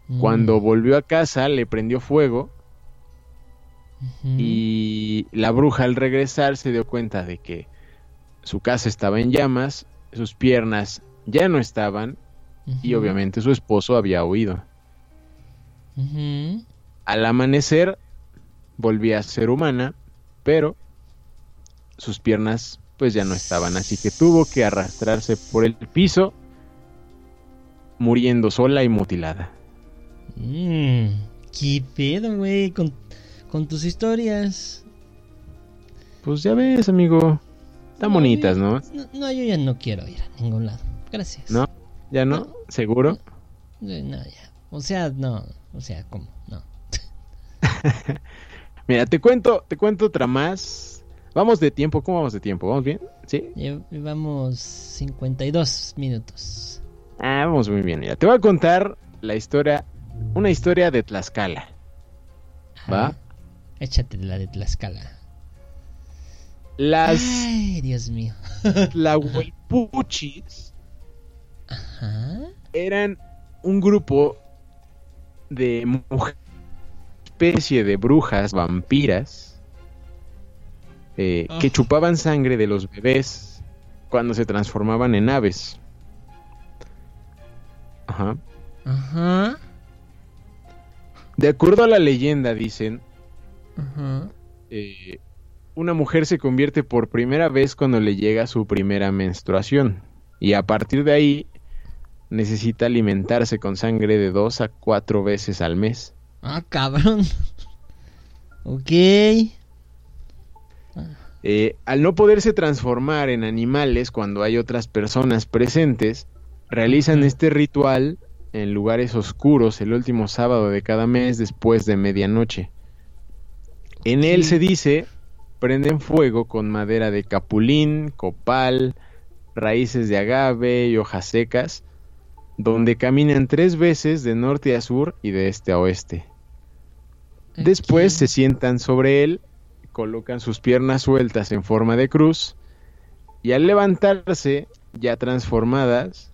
Mm. Cuando volvió a casa le prendió fuego Y la bruja al regresar se dio cuenta de que su casa estaba en llamas, sus piernas ya no estaban y obviamente su esposo había huido. Al amanecer volvía a ser humana, pero sus piernas pues ya no estaban, así que tuvo que arrastrarse por el piso, muriendo sola y mutilada. Mm, ¿Qué pedo, güey? Con, con tus historias. Pues ya ves, amigo, están No, bonitas, yo- ¿no? No, no, yo ya no quiero ir a ningún lado. Gracias. ¿No? ¿Ya no? No. ¿Seguro? No, ya. O sea, no. O sea, ¿cómo? No. Mira, te cuento, te cuento otra más. Vamos de tiempo, ¿cómo vamos de tiempo? ¿Vamos bien? ¿Sí? Lle- Llevamos 52 minutos. Ah, vamos muy bien. Mira, te voy a contar la historia, una historia de Tlaxcala. ¿Va? Échate la de Tlaxcala. Las Ay, Dios mío. Tlahuelpuchis Ajá. eran un grupo de mujeres, especie de brujas vampiras, eh, que Ah. chupaban sangre de los bebés cuando se transformaban en aves. Ajá. Ajá. De acuerdo a la leyenda, dicen, Eh, una mujer se convierte por primera vez cuando le llega su primera menstruación. Y a partir de ahí necesita alimentarse con sangre de dos a cuatro veces al mes. Ah, cabrón. Ok. Eh, al no poderse transformar en animales cuando hay otras personas presentes, realizan este ritual en lugares oscuros el último sábado de cada mes después de medianoche. En él Sí. se dice, prenden fuego con madera de capulín, copal, raíces de agave y hojas secas, donde caminan tres veces de norte a sur y de este a oeste. Después se sientan sobre él, colocan sus piernas sueltas en forma de cruz y al levantarse, ya transformadas,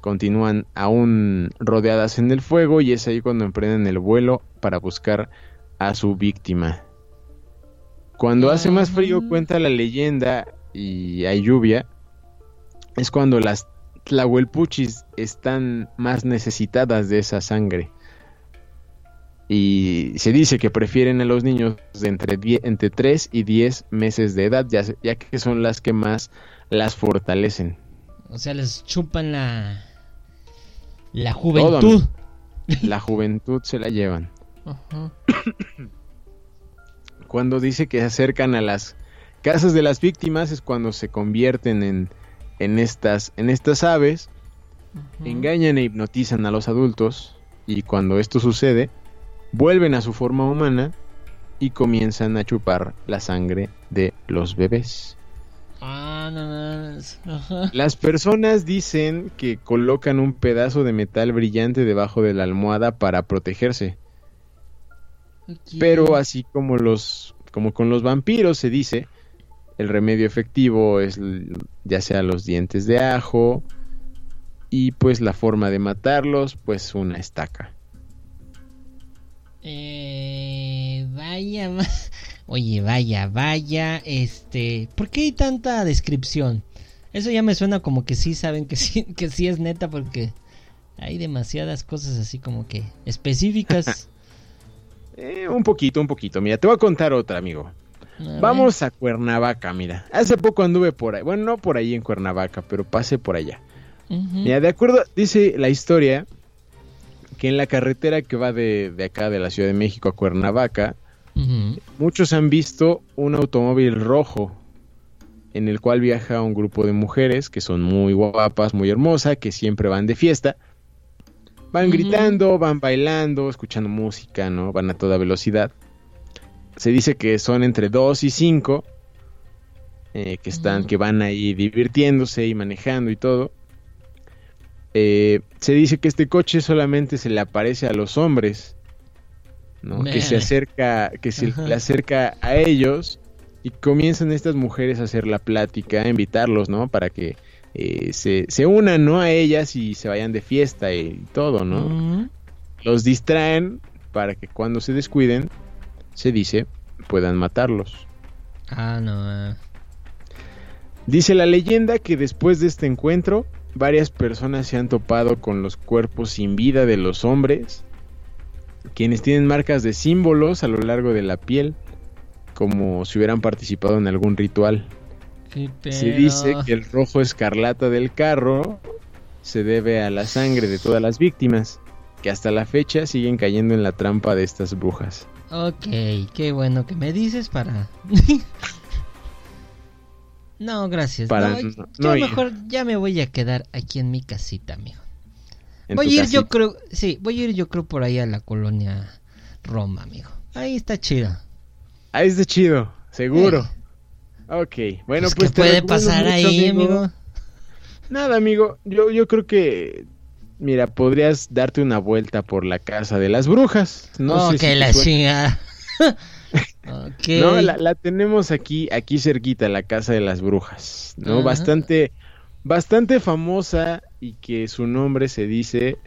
continúan aún rodeadas en el fuego y es ahí cuando emprenden el vuelo para buscar a su víctima. Cuando hace más frío, cuenta la leyenda y hay lluvia, es cuando las tlahuelpuchis están más necesitadas de esa sangre. Y se dice que prefieren a los niños de entre, die- entre 3 y 10 meses de edad, ya, que son las que más las fortalecen. O sea, les chupan la. La Todo, juventud. La juventud se la llevan. Ajá. Cuando dice que se acercan a las casas de las víctimas es cuando se convierten en, en, estas, en estas aves, engañan e hipnotizan a los adultos y cuando esto sucede, vuelven a su forma humana y comienzan a chupar la sangre de los bebés. Ah, no, no. Ajá. Las personas dicen que colocan un pedazo de metal brillante debajo de la almohada para protegerse. Pero así como los como con los vampiros se dice, el remedio efectivo es ya sea los dientes de ajo y pues la forma de matarlos pues una estaca. Eh, vaya, va- oye, vaya, vaya, este, ¿por qué hay tanta descripción? Eso ya me suena como que sí saben que sí, que sí es neta porque hay demasiadas cosas así como que específicas. Eh, un poquito, un poquito. Mira, te voy a contar otra, amigo. A. Vamos a Cuernavaca, mira. Hace poco anduve por ahí. Bueno, no por ahí en Cuernavaca, pero pasé por allá. Mira, de acuerdo, dice la historia que en la carretera que va de, de acá, de la Ciudad de México a Cuernavaca, muchos han visto un automóvil rojo en el cual viaja un grupo de mujeres que son muy guapas, muy hermosas, que siempre van de fiesta. Van gritando, van bailando, escuchando música, ¿no? Van a toda velocidad. Se dice que son entre 2 y 5 que están, que van ahí divirtiéndose y manejando y todo. Eh, se dice que este coche solamente se le aparece a los hombres, ¿no? Que se acerca, que se Ajá. le acerca a ellos y comienzan estas mujeres a hacer la plática, a invitarlos, ¿no? Para que eh, se, se unan, ¿no? A ellas y se vayan de fiesta y todo, ¿no? Los distraen para que cuando se descuiden, se dice, puedan matarlos. Ah, no. Dice la leyenda que después de este encuentro, varias personas se han topado con los cuerpos sin vida de los hombres, quienes tienen marcas de símbolos a lo largo de la piel, como si hubieran participado en algún ritual. Se dice que el rojo escarlata del carro se debe a la sangre de todas las víctimas, que hasta la fecha siguen cayendo en la trampa de estas brujas. Ok, qué bueno que me dices para... no, gracias. Para no, yo no ir. mejor ya me voy a quedar aquí en mi casita, amigo. Voy a ir casita. yo creo, sí, voy a ir yo creo por ahí a la colonia Roma, amigo. Ahí está chido. Ah, es de chido, seguro. Ok, bueno, Pues, pues, ¿qué puede pasar mucho, ahí, amigo? Nada, amigo. Yo, yo creo que, mira, podrías darte una vuelta por la casa de las brujas. No oh, sé que si la chingada. ok. No, la, la tenemos aquí, aquí cerquita, la casa de las brujas. No, bastante, bastante famosa y que su nombre se dice,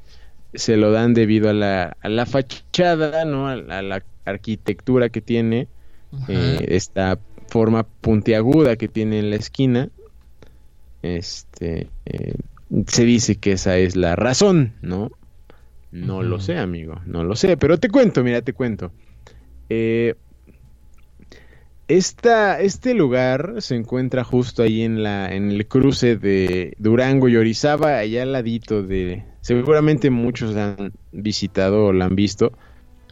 se lo dan debido a la, a la fachada, no, a, la- a la arquitectura que tiene. Eh, esta forma puntiaguda que tiene en la esquina. Este eh, se dice que esa es la razón, ¿no? No lo sé, amigo, no lo sé, pero te cuento, mira, te cuento. Eh, esta, este lugar se encuentra justo ahí en la, en el cruce de Durango y Orizaba, allá al ladito de. Seguramente muchos la han visitado o la han visto.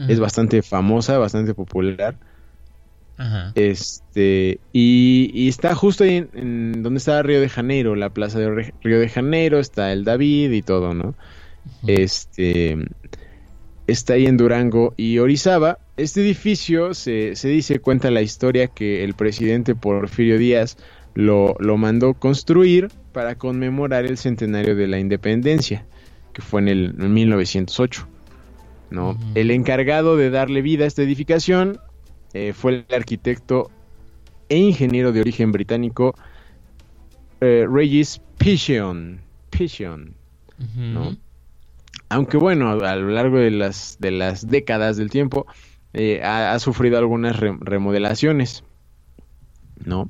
Es bastante famosa, bastante popular. Ajá. Este, y, y está justo ahí en, en donde está Río de Janeiro, la plaza de Río de Janeiro, está el David y todo, ¿no? Este, está ahí en Durango y Orizaba. Este edificio se, se dice, cuenta la historia que el presidente Porfirio Díaz lo, lo mandó construir para conmemorar el centenario de la independencia, que fue en el en 1908. ¿no? El encargado de darle vida a esta edificación eh, fue el arquitecto e ingeniero de origen británico eh, Regis Pigeon. Pigeon. Aunque bueno, a, a lo largo de las, de las décadas del tiempo eh, ha, ha sufrido algunas re- remodelaciones, ¿no?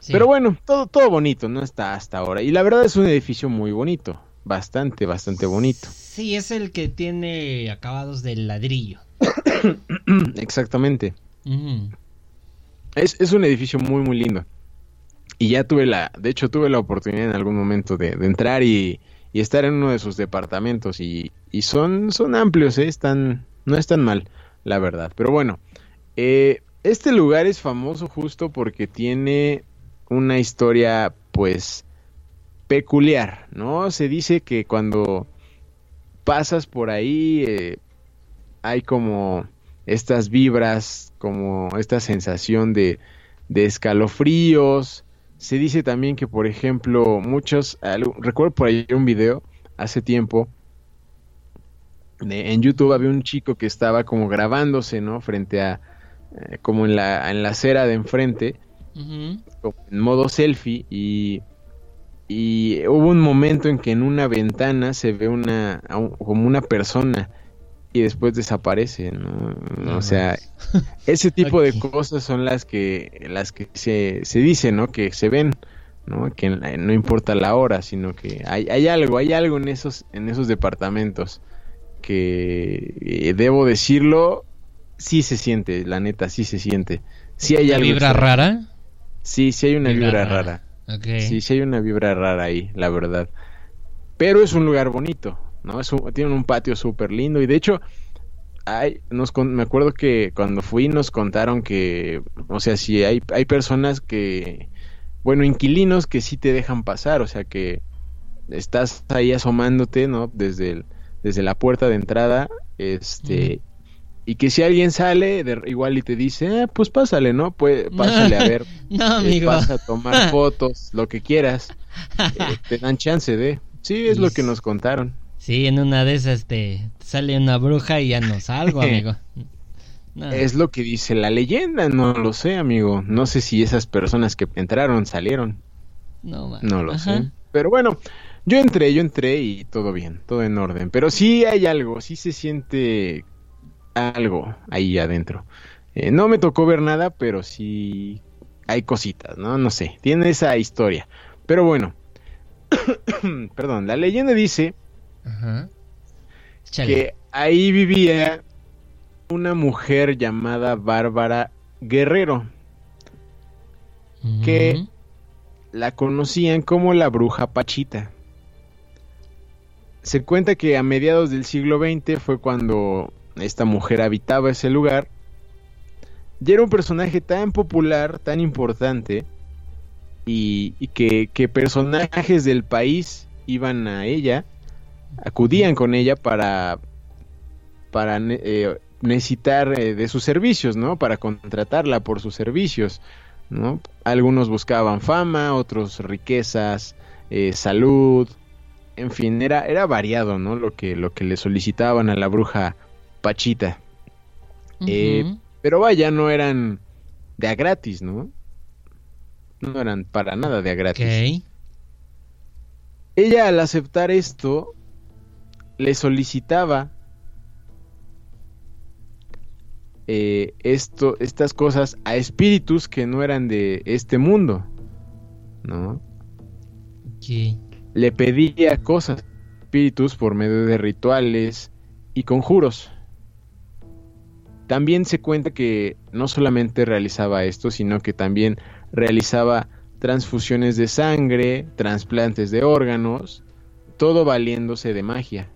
Sí. Pero bueno, todo, todo bonito, ¿no? Está hasta ahora. Y la verdad es un edificio muy bonito, bastante, bastante bonito. Sí, es el que tiene acabados de ladrillo. Exactamente. Es, es un edificio muy, muy lindo. Y ya tuve la, de hecho tuve la oportunidad en algún momento de, de entrar y, y estar en uno de sus departamentos y, y son, son amplios, ¿eh? Están, no están mal, la verdad. Pero bueno, eh, este lugar es famoso justo porque tiene una historia, pues, peculiar, ¿no? Se dice que cuando pasas por ahí eh, hay como estas vibras, como esta sensación de, de escalofríos. Se dice también que, por ejemplo, muchos, algo- recuerdo por ahí un video hace tiempo, de- en YouTube había un chico que estaba como grabándose, ¿no? Frente a, eh, como en la, en la acera de enfrente, en modo selfie y, y hubo un momento en que en una ventana se ve una como una persona y después desaparece, ¿no? No o sea, ese tipo de cosas son las que las que se, se dice, ¿no? Que se ven, ¿no? Que no importa la hora, sino que hay, hay algo, hay algo en esos en esos departamentos que eh, debo decirlo, sí se siente, la neta, sí se siente. Sí hay ¿Una algo vibra extraño. rara? Sí, sí hay una vibra, rara. Sí, sí hay una vibra rara ahí, la verdad. Pero es un lugar bonito, ¿no? Es un- tienen un patio súper lindo y de hecho, hay, nos con- me acuerdo que cuando fui nos contaron que, o sea, si hay, hay personas que, bueno, inquilinos que sí te dejan pasar, o sea que estás ahí asomándote, ¿no? Desde el, desde la puerta de entrada, este, y que si alguien sale, de- igual y te dice, "Ah, pues pásale, ¿no? Pues pásale a ver, No, eh, pasa a tomar fotos, lo que quieras, Eh, te dan chance de, sí, es lo que nos contaron. Sí, en una de esas te sale una bruja y ya no salgo, amigo. No. Es lo que dice la leyenda, no lo sé, amigo, no sé si esas personas que entraron salieron. No, lo Ajá. sé. Pero bueno, yo entré, yo entré y todo bien, todo en orden. Pero sí hay algo, sí se siente algo ahí adentro. Eh, no me tocó ver nada, pero sí hay cositas, ¿no? No sé, tiene esa historia. Pero bueno, perdón, la leyenda dice Ajá. Que ahí vivía una mujer llamada Bárbara Guerrero. que- la conocían como la bruja Pachita. Se cuenta que a mediados del siglo XX fue cuando esta mujer habitaba ese lugar y era un personaje tan popular, tan importante y, y que, que personajes del país iban a ella, acudían con ella para, para eh, necesitar eh, de sus servicios, ¿no? Para contratarla por sus servicios. ¿no? Algunos buscaban fama, otros riquezas, eh, salud, en fin, era, era variado, ¿no? Lo que, lo que le solicitaban a la bruja Pachita. eh. Pero vaya, no eran de a gratis, ¿no? No eran para nada de a gratis. Ella al aceptar esto le solicitaba eh, esto, estas cosas a espíritus que no eran de este mundo, ¿no? Le pedía cosas a espíritus por medio de rituales y conjuros. También se cuenta que no solamente realizaba esto, sino que también realizaba transfusiones de sangre, trasplantes de órganos, todo valiéndose de magia.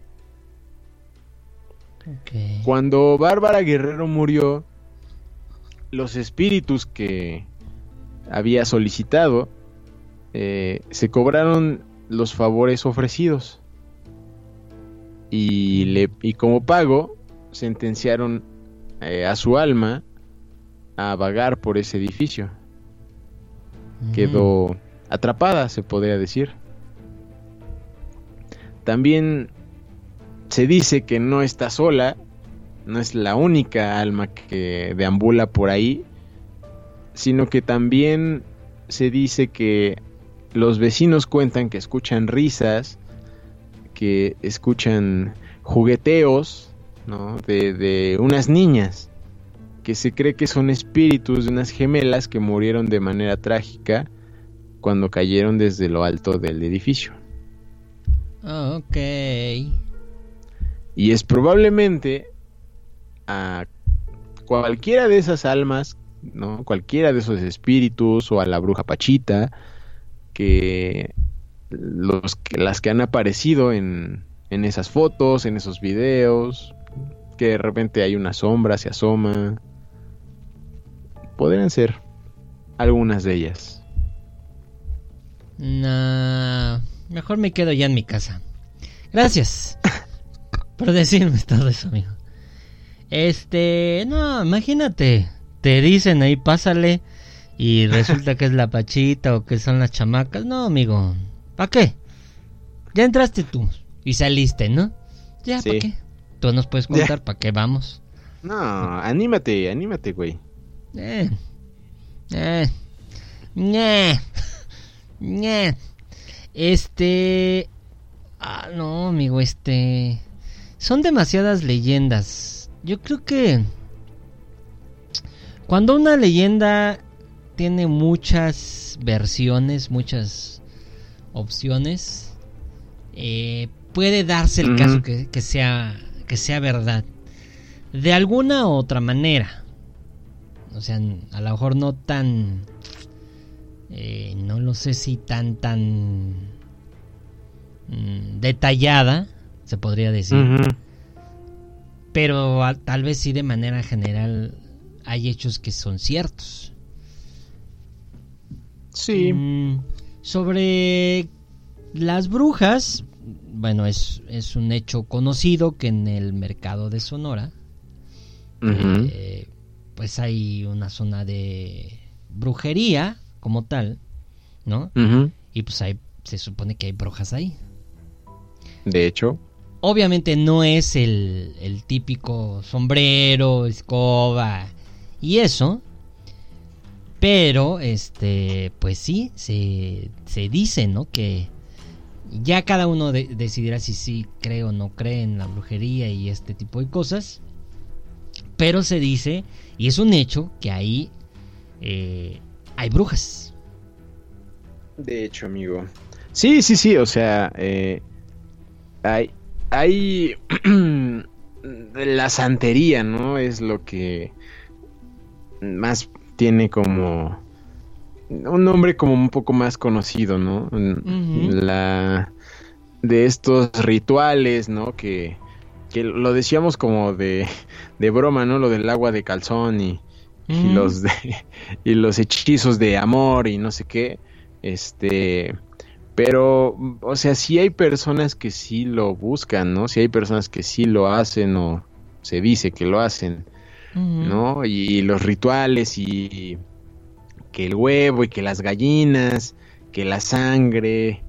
Cuando Bárbara Guerrero murió, los espíritus que había solicitado eh, se cobraron los favores ofrecidos y, le, y como pago sentenciaron eh, a su alma a vagar por ese edificio. Quedó atrapada, se podría decir. También se dice que no está sola, no es la única alma que deambula por ahí, sino que también se dice que los vecinos cuentan que escuchan risas, que escuchan jugueteos, ¿no? De, de unas niñas, que se cree que son espíritus de unas gemelas que murieron de manera trágica cuando cayeron desde lo alto del edificio. Y es probablemente a cualquiera de esas almas, ¿no? Cualquiera de esos espíritus o a la bruja Pachita que los que las que han aparecido en, en esas fotos, en esos videos, que de repente hay una sombra se asoma. Podrían ser algunas de ellas. Nah, mejor me quedo ya en mi casa. Gracias por decirme todo eso, amigo. Este, no, imagínate, te dicen ahí, pásale, y resulta que es la pachita o que son las chamacas. No, amigo, ¿para qué? Ya entraste tú y saliste, ¿no? Ya, ¿para Sí. qué? Tú nos puedes contar para qué vamos. No, anímate, anímate, güey. Eh. Eh. Ñe. Ñe. Este. Ah, no, amigo, este. Son demasiadas leyendas. Yo creo que. Cuando una leyenda tiene muchas versiones, muchas opciones, eh, puede darse el caso que, que sea, que sea verdad. De alguna u otra manera. O sea, a lo mejor no tan... eh, no lo sé si tan, tan... mm, detallada, se podría decir. Pero a- tal vez sí de manera general hay hechos que son ciertos. Sí. Mm, sobre las brujas, bueno, es, es un hecho conocido que en el mercado de Sonora, eh, pues hay una zona de brujería como tal, ¿no? Y pues hay, se supone que hay brujas ahí. De hecho, Obviamente no es el, el típico sombrero, escoba y eso. Pero, este, pues sí, se, se dice, ¿no? Que ya cada uno de- decidirá si sí cree o no cree en la brujería y este tipo de cosas. Pero se dice, y es un hecho, que ahí eh, hay brujas. De hecho, amigo. Sí, sí, sí, o sea, eh, hay, hay la santería, ¿no? Es lo que más tiene como un nombre como un poco más conocido, ¿no? La de estos rituales, ¿no? Que, que lo decíamos como de, de broma, ¿no? Lo del agua de calzón y, y los de, y los hechizos de amor y no sé qué este pero o sea sí hay personas que sí lo buscan no sí hay personas que sí lo hacen o se dice que lo hacen no y los rituales y que el huevo y que las gallinas que la sangre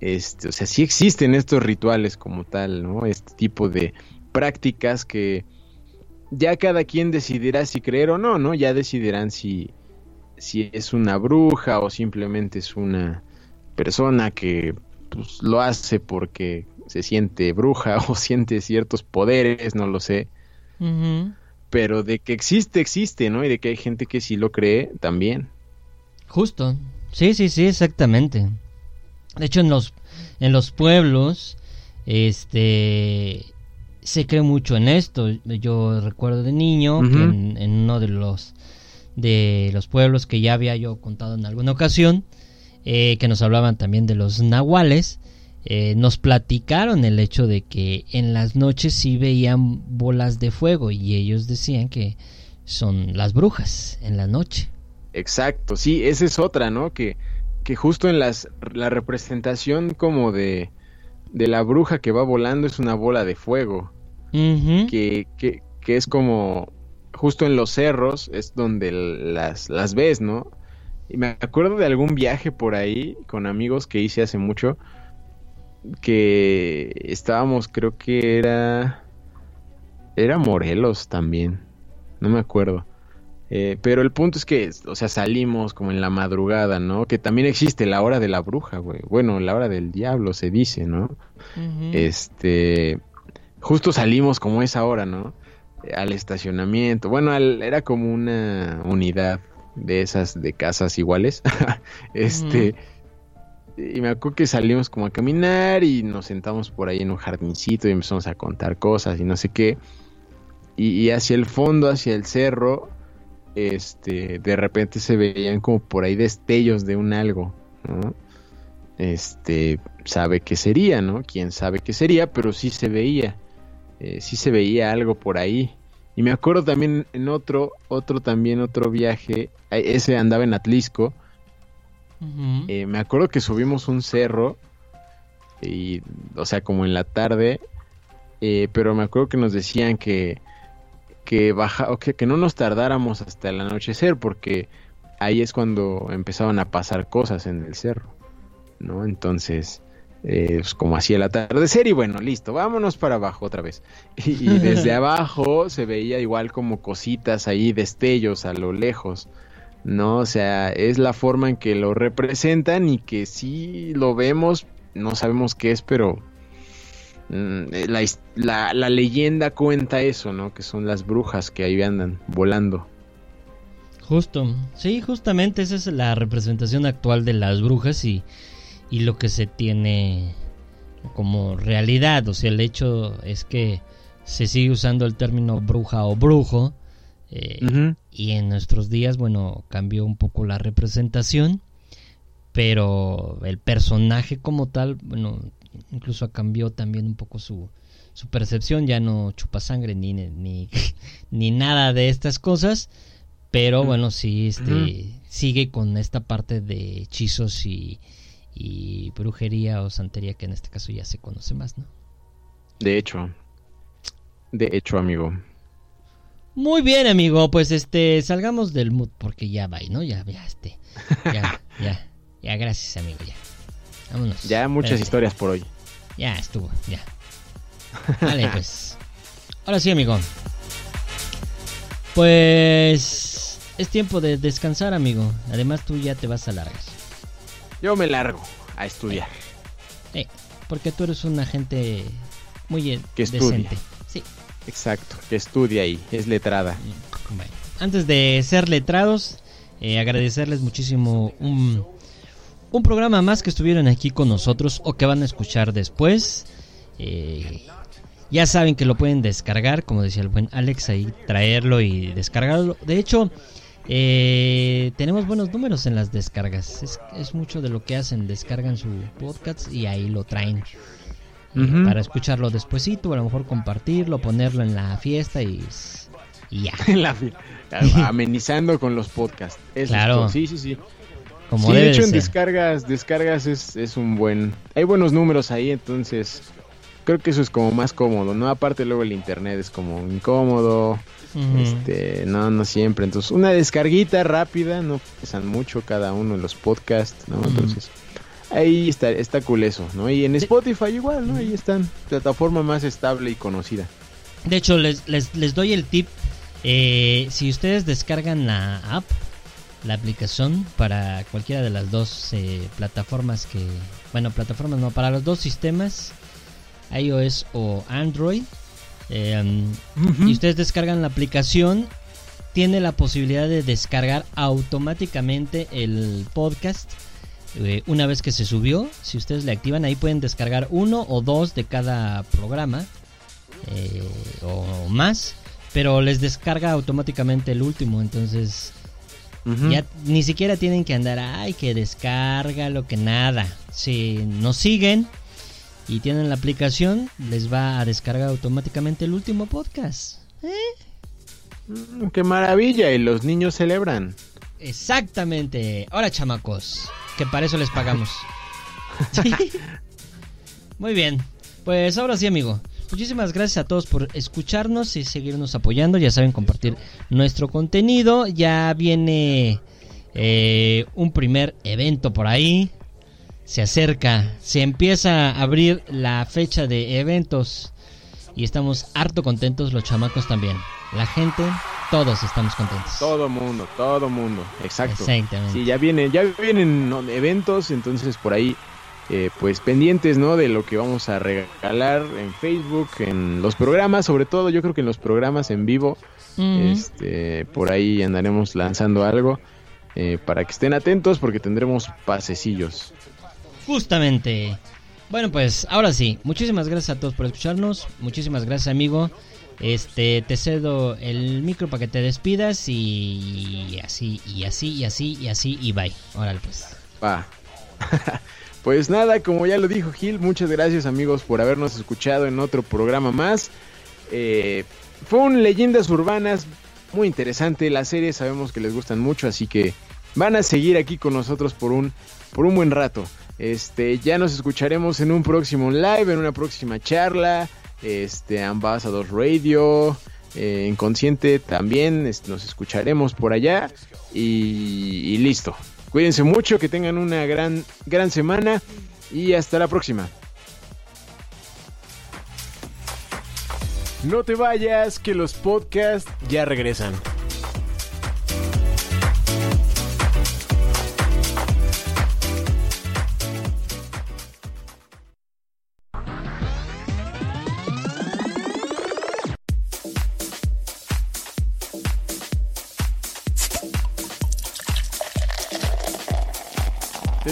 este o sea sí existen estos rituales como tal no este tipo de prácticas que ya cada quien decidirá si creer o no, ¿no? Ya decidirán si, si es una bruja o simplemente es una persona que pues, lo hace porque se siente bruja o siente ciertos poderes, no lo sé. Pero de que existe, existe, ¿no? Y de que hay gente que sí lo cree, también. Justo. Sí, sí, sí, exactamente. De hecho, en los, en los pueblos, este, se cree mucho en esto. Yo recuerdo de niño que en, en uno de los, de los pueblos que ya había yo contado en alguna ocasión, eh, que nos hablaban también de los nahuales, eh, nos platicaron el hecho de que en las noches sí veían bolas de fuego y ellos decían que son las brujas en la noche. Exacto, sí, esa es otra, ¿no? Que, que justo en las, la representación como de, de la bruja que va volando es una bola de fuego. Que, que, que es como justo en los cerros es donde las, las ves, ¿no? Y me acuerdo de algún viaje por ahí con amigos que hice hace mucho que estábamos, creo que era era Morelos también, no me acuerdo. Eh, pero el punto es que, o sea, salimos como en la madrugada, ¿no? Que también existe la hora de la bruja, güey. Bueno, la hora del diablo se dice, ¿no? Este, justo salimos como esa hora, ¿no? Al estacionamiento. Bueno, al- era como una unidad de esas de casas iguales. este, y me acuerdo que salimos como a caminar y nos sentamos por ahí en un jardincito y empezamos a contar cosas y no sé qué. Y, y hacia el fondo, hacia el cerro, este, de repente se veían como por ahí destellos de un algo, ¿no? Este, sabe qué sería, ¿no? Quién sabe qué sería, pero sí se veía, eh, sí se veía algo por ahí. Y me acuerdo también en otro, otro también, otro viaje, eh, ese andaba en Atlisco, eh, me acuerdo que subimos un cerro, y, o sea, como en la tarde, eh, pero me acuerdo que nos decían que, que, baja, o que, que no nos tardáramos hasta el anochecer, porque ahí es cuando empezaban a pasar cosas en el cerro, ¿no? Entonces, eh, pues como hacía el atardecer, y bueno, listo, vámonos para abajo otra vez. Y, y desde abajo se veía igual como cositas ahí, destellos a lo lejos. ¿no? O sea, es la forma en que lo representan y que sí lo vemos, no sabemos qué es, pero mm, la, his- la- la leyenda cuenta eso, ¿no? Que son las brujas que ahí andan volando. Justo, sí, justamente esa es la representación actual de las brujas y, y lo que se tiene como realidad. O sea, el hecho es que se sigue usando el término bruja o brujo. eh. Y en nuestros días, bueno, cambió un poco la representación. Pero el personaje como tal, bueno, incluso cambió también un poco su, su percepción. Ya no chupa sangre ni, ni, ni nada de estas cosas. Pero bueno, sí, este, sigue con esta parte de hechizos y, y brujería o santería, que en este caso ya se conoce más, ¿no? De hecho. De hecho, amigo. Muy bien, amigo, pues este, salgamos del mood porque ya va, ¿no? Ya, ya, este, ya, ya, ya, gracias, amigo, ya. Vámonos. Ya muchas Espérate. historias por hoy. Ya estuvo, ya. Vale, pues. Ahora sí, amigo. Pues es tiempo de descansar, amigo. Además, tú ya te vas a largas. Yo me largo a estudiar. Eh, porque tú eres una gente muy Que estudia. decente. Sí. Exacto, que estudia ahí, es letrada. Bueno, antes de ser letrados, eh, agradecerles muchísimo un, un programa más que estuvieron aquí con nosotros o que van a escuchar después. Eh, ya saben que lo pueden descargar, como decía el buen Alex, ahí traerlo y descargarlo. De hecho, eh, tenemos buenos números en las descargas. Es, es mucho de lo que hacen, descargan su podcast y ahí lo traen. eh. Para escucharlo despuesito, a lo mejor compartirlo, ponerlo en la fiesta y, y ya. La amenizando con los podcasts. Eso Claro. es. Sí, sí, sí. Como sí, debe de hecho de en ser. descargas, descargas es, es un buen... Hay buenos números ahí, entonces creo que eso es como más cómodo, ¿no? Aparte luego el internet es como incómodo, Este, no, no siempre. Entonces una descarguita rápida, no pesan mucho cada uno en los podcasts, ¿no? Entonces ahí está, está cool eso, ¿no? Y en Spotify igual, ¿no? Ahí están, plataforma más estable y conocida. De hecho, les, les, les doy el tip. eh, si ustedes descargan la app, la aplicación para cualquiera de las dos eh, plataformas que... Bueno, plataformas no, para los dos sistemas, iOS o Android. Eh, y ustedes descargan la aplicación, tiene la posibilidad de descargar automáticamente el podcast. eh, una vez que se subió, si ustedes le activan, ahí pueden descargar uno o dos de cada programa eh, o más, pero les descarga automáticamente el último, entonces ya ni siquiera tienen que andar, ay, que descarga lo que nada. Si nos siguen y tienen la aplicación, les va a descargar automáticamente el último podcast. Mm, ¡Qué maravilla! Y los niños celebran. Exactamente. Ahora, chamacos, que para eso les pagamos. Sí. Muy bien. Pues ahora sí, amigo. Muchísimas gracias a todos por escucharnos y seguirnos apoyando. Ya saben, compartir nuestro contenido. Ya viene eh, un primer evento por ahí. Se acerca. Se empieza a abrir la fecha de eventos. Y estamos harto contentos, los chamacos también. La gente, todos estamos contentos. Todo mundo, todo mundo, exacto. Exactamente. Sí, ya vienen, ya vienen eventos, entonces por ahí, eh, pues pendientes, ¿no? De lo que vamos a regalar en Facebook, en los programas, sobre todo, yo creo que en los programas en vivo, este, por ahí andaremos lanzando algo eh, para que estén atentos porque tendremos pasecillos. Justamente. Bueno, pues ahora sí, muchísimas gracias a todos por escucharnos. Muchísimas gracias, amigo. Este, te cedo el micro para que te despidas y así, y así, y así, y así, y bye. Órale, pues. Va. pues nada, como ya lo dijo Gil, muchas gracias amigos por habernos escuchado en otro programa más. Eh, fue un Leyendas Urbanas muy interesante. La serie sabemos que les gustan mucho, así que van a seguir aquí con nosotros por un, por un buen rato. Este, ya nos escucharemos en un próximo live, en una próxima charla. Este, Ambassador Radio, eh, Inconsciente también. es- nos escucharemos por allá. Y, y listo. Cuídense mucho, que tengan una gran, gran semana. Y hasta la próxima. No te vayas, que los podcasts ya regresan.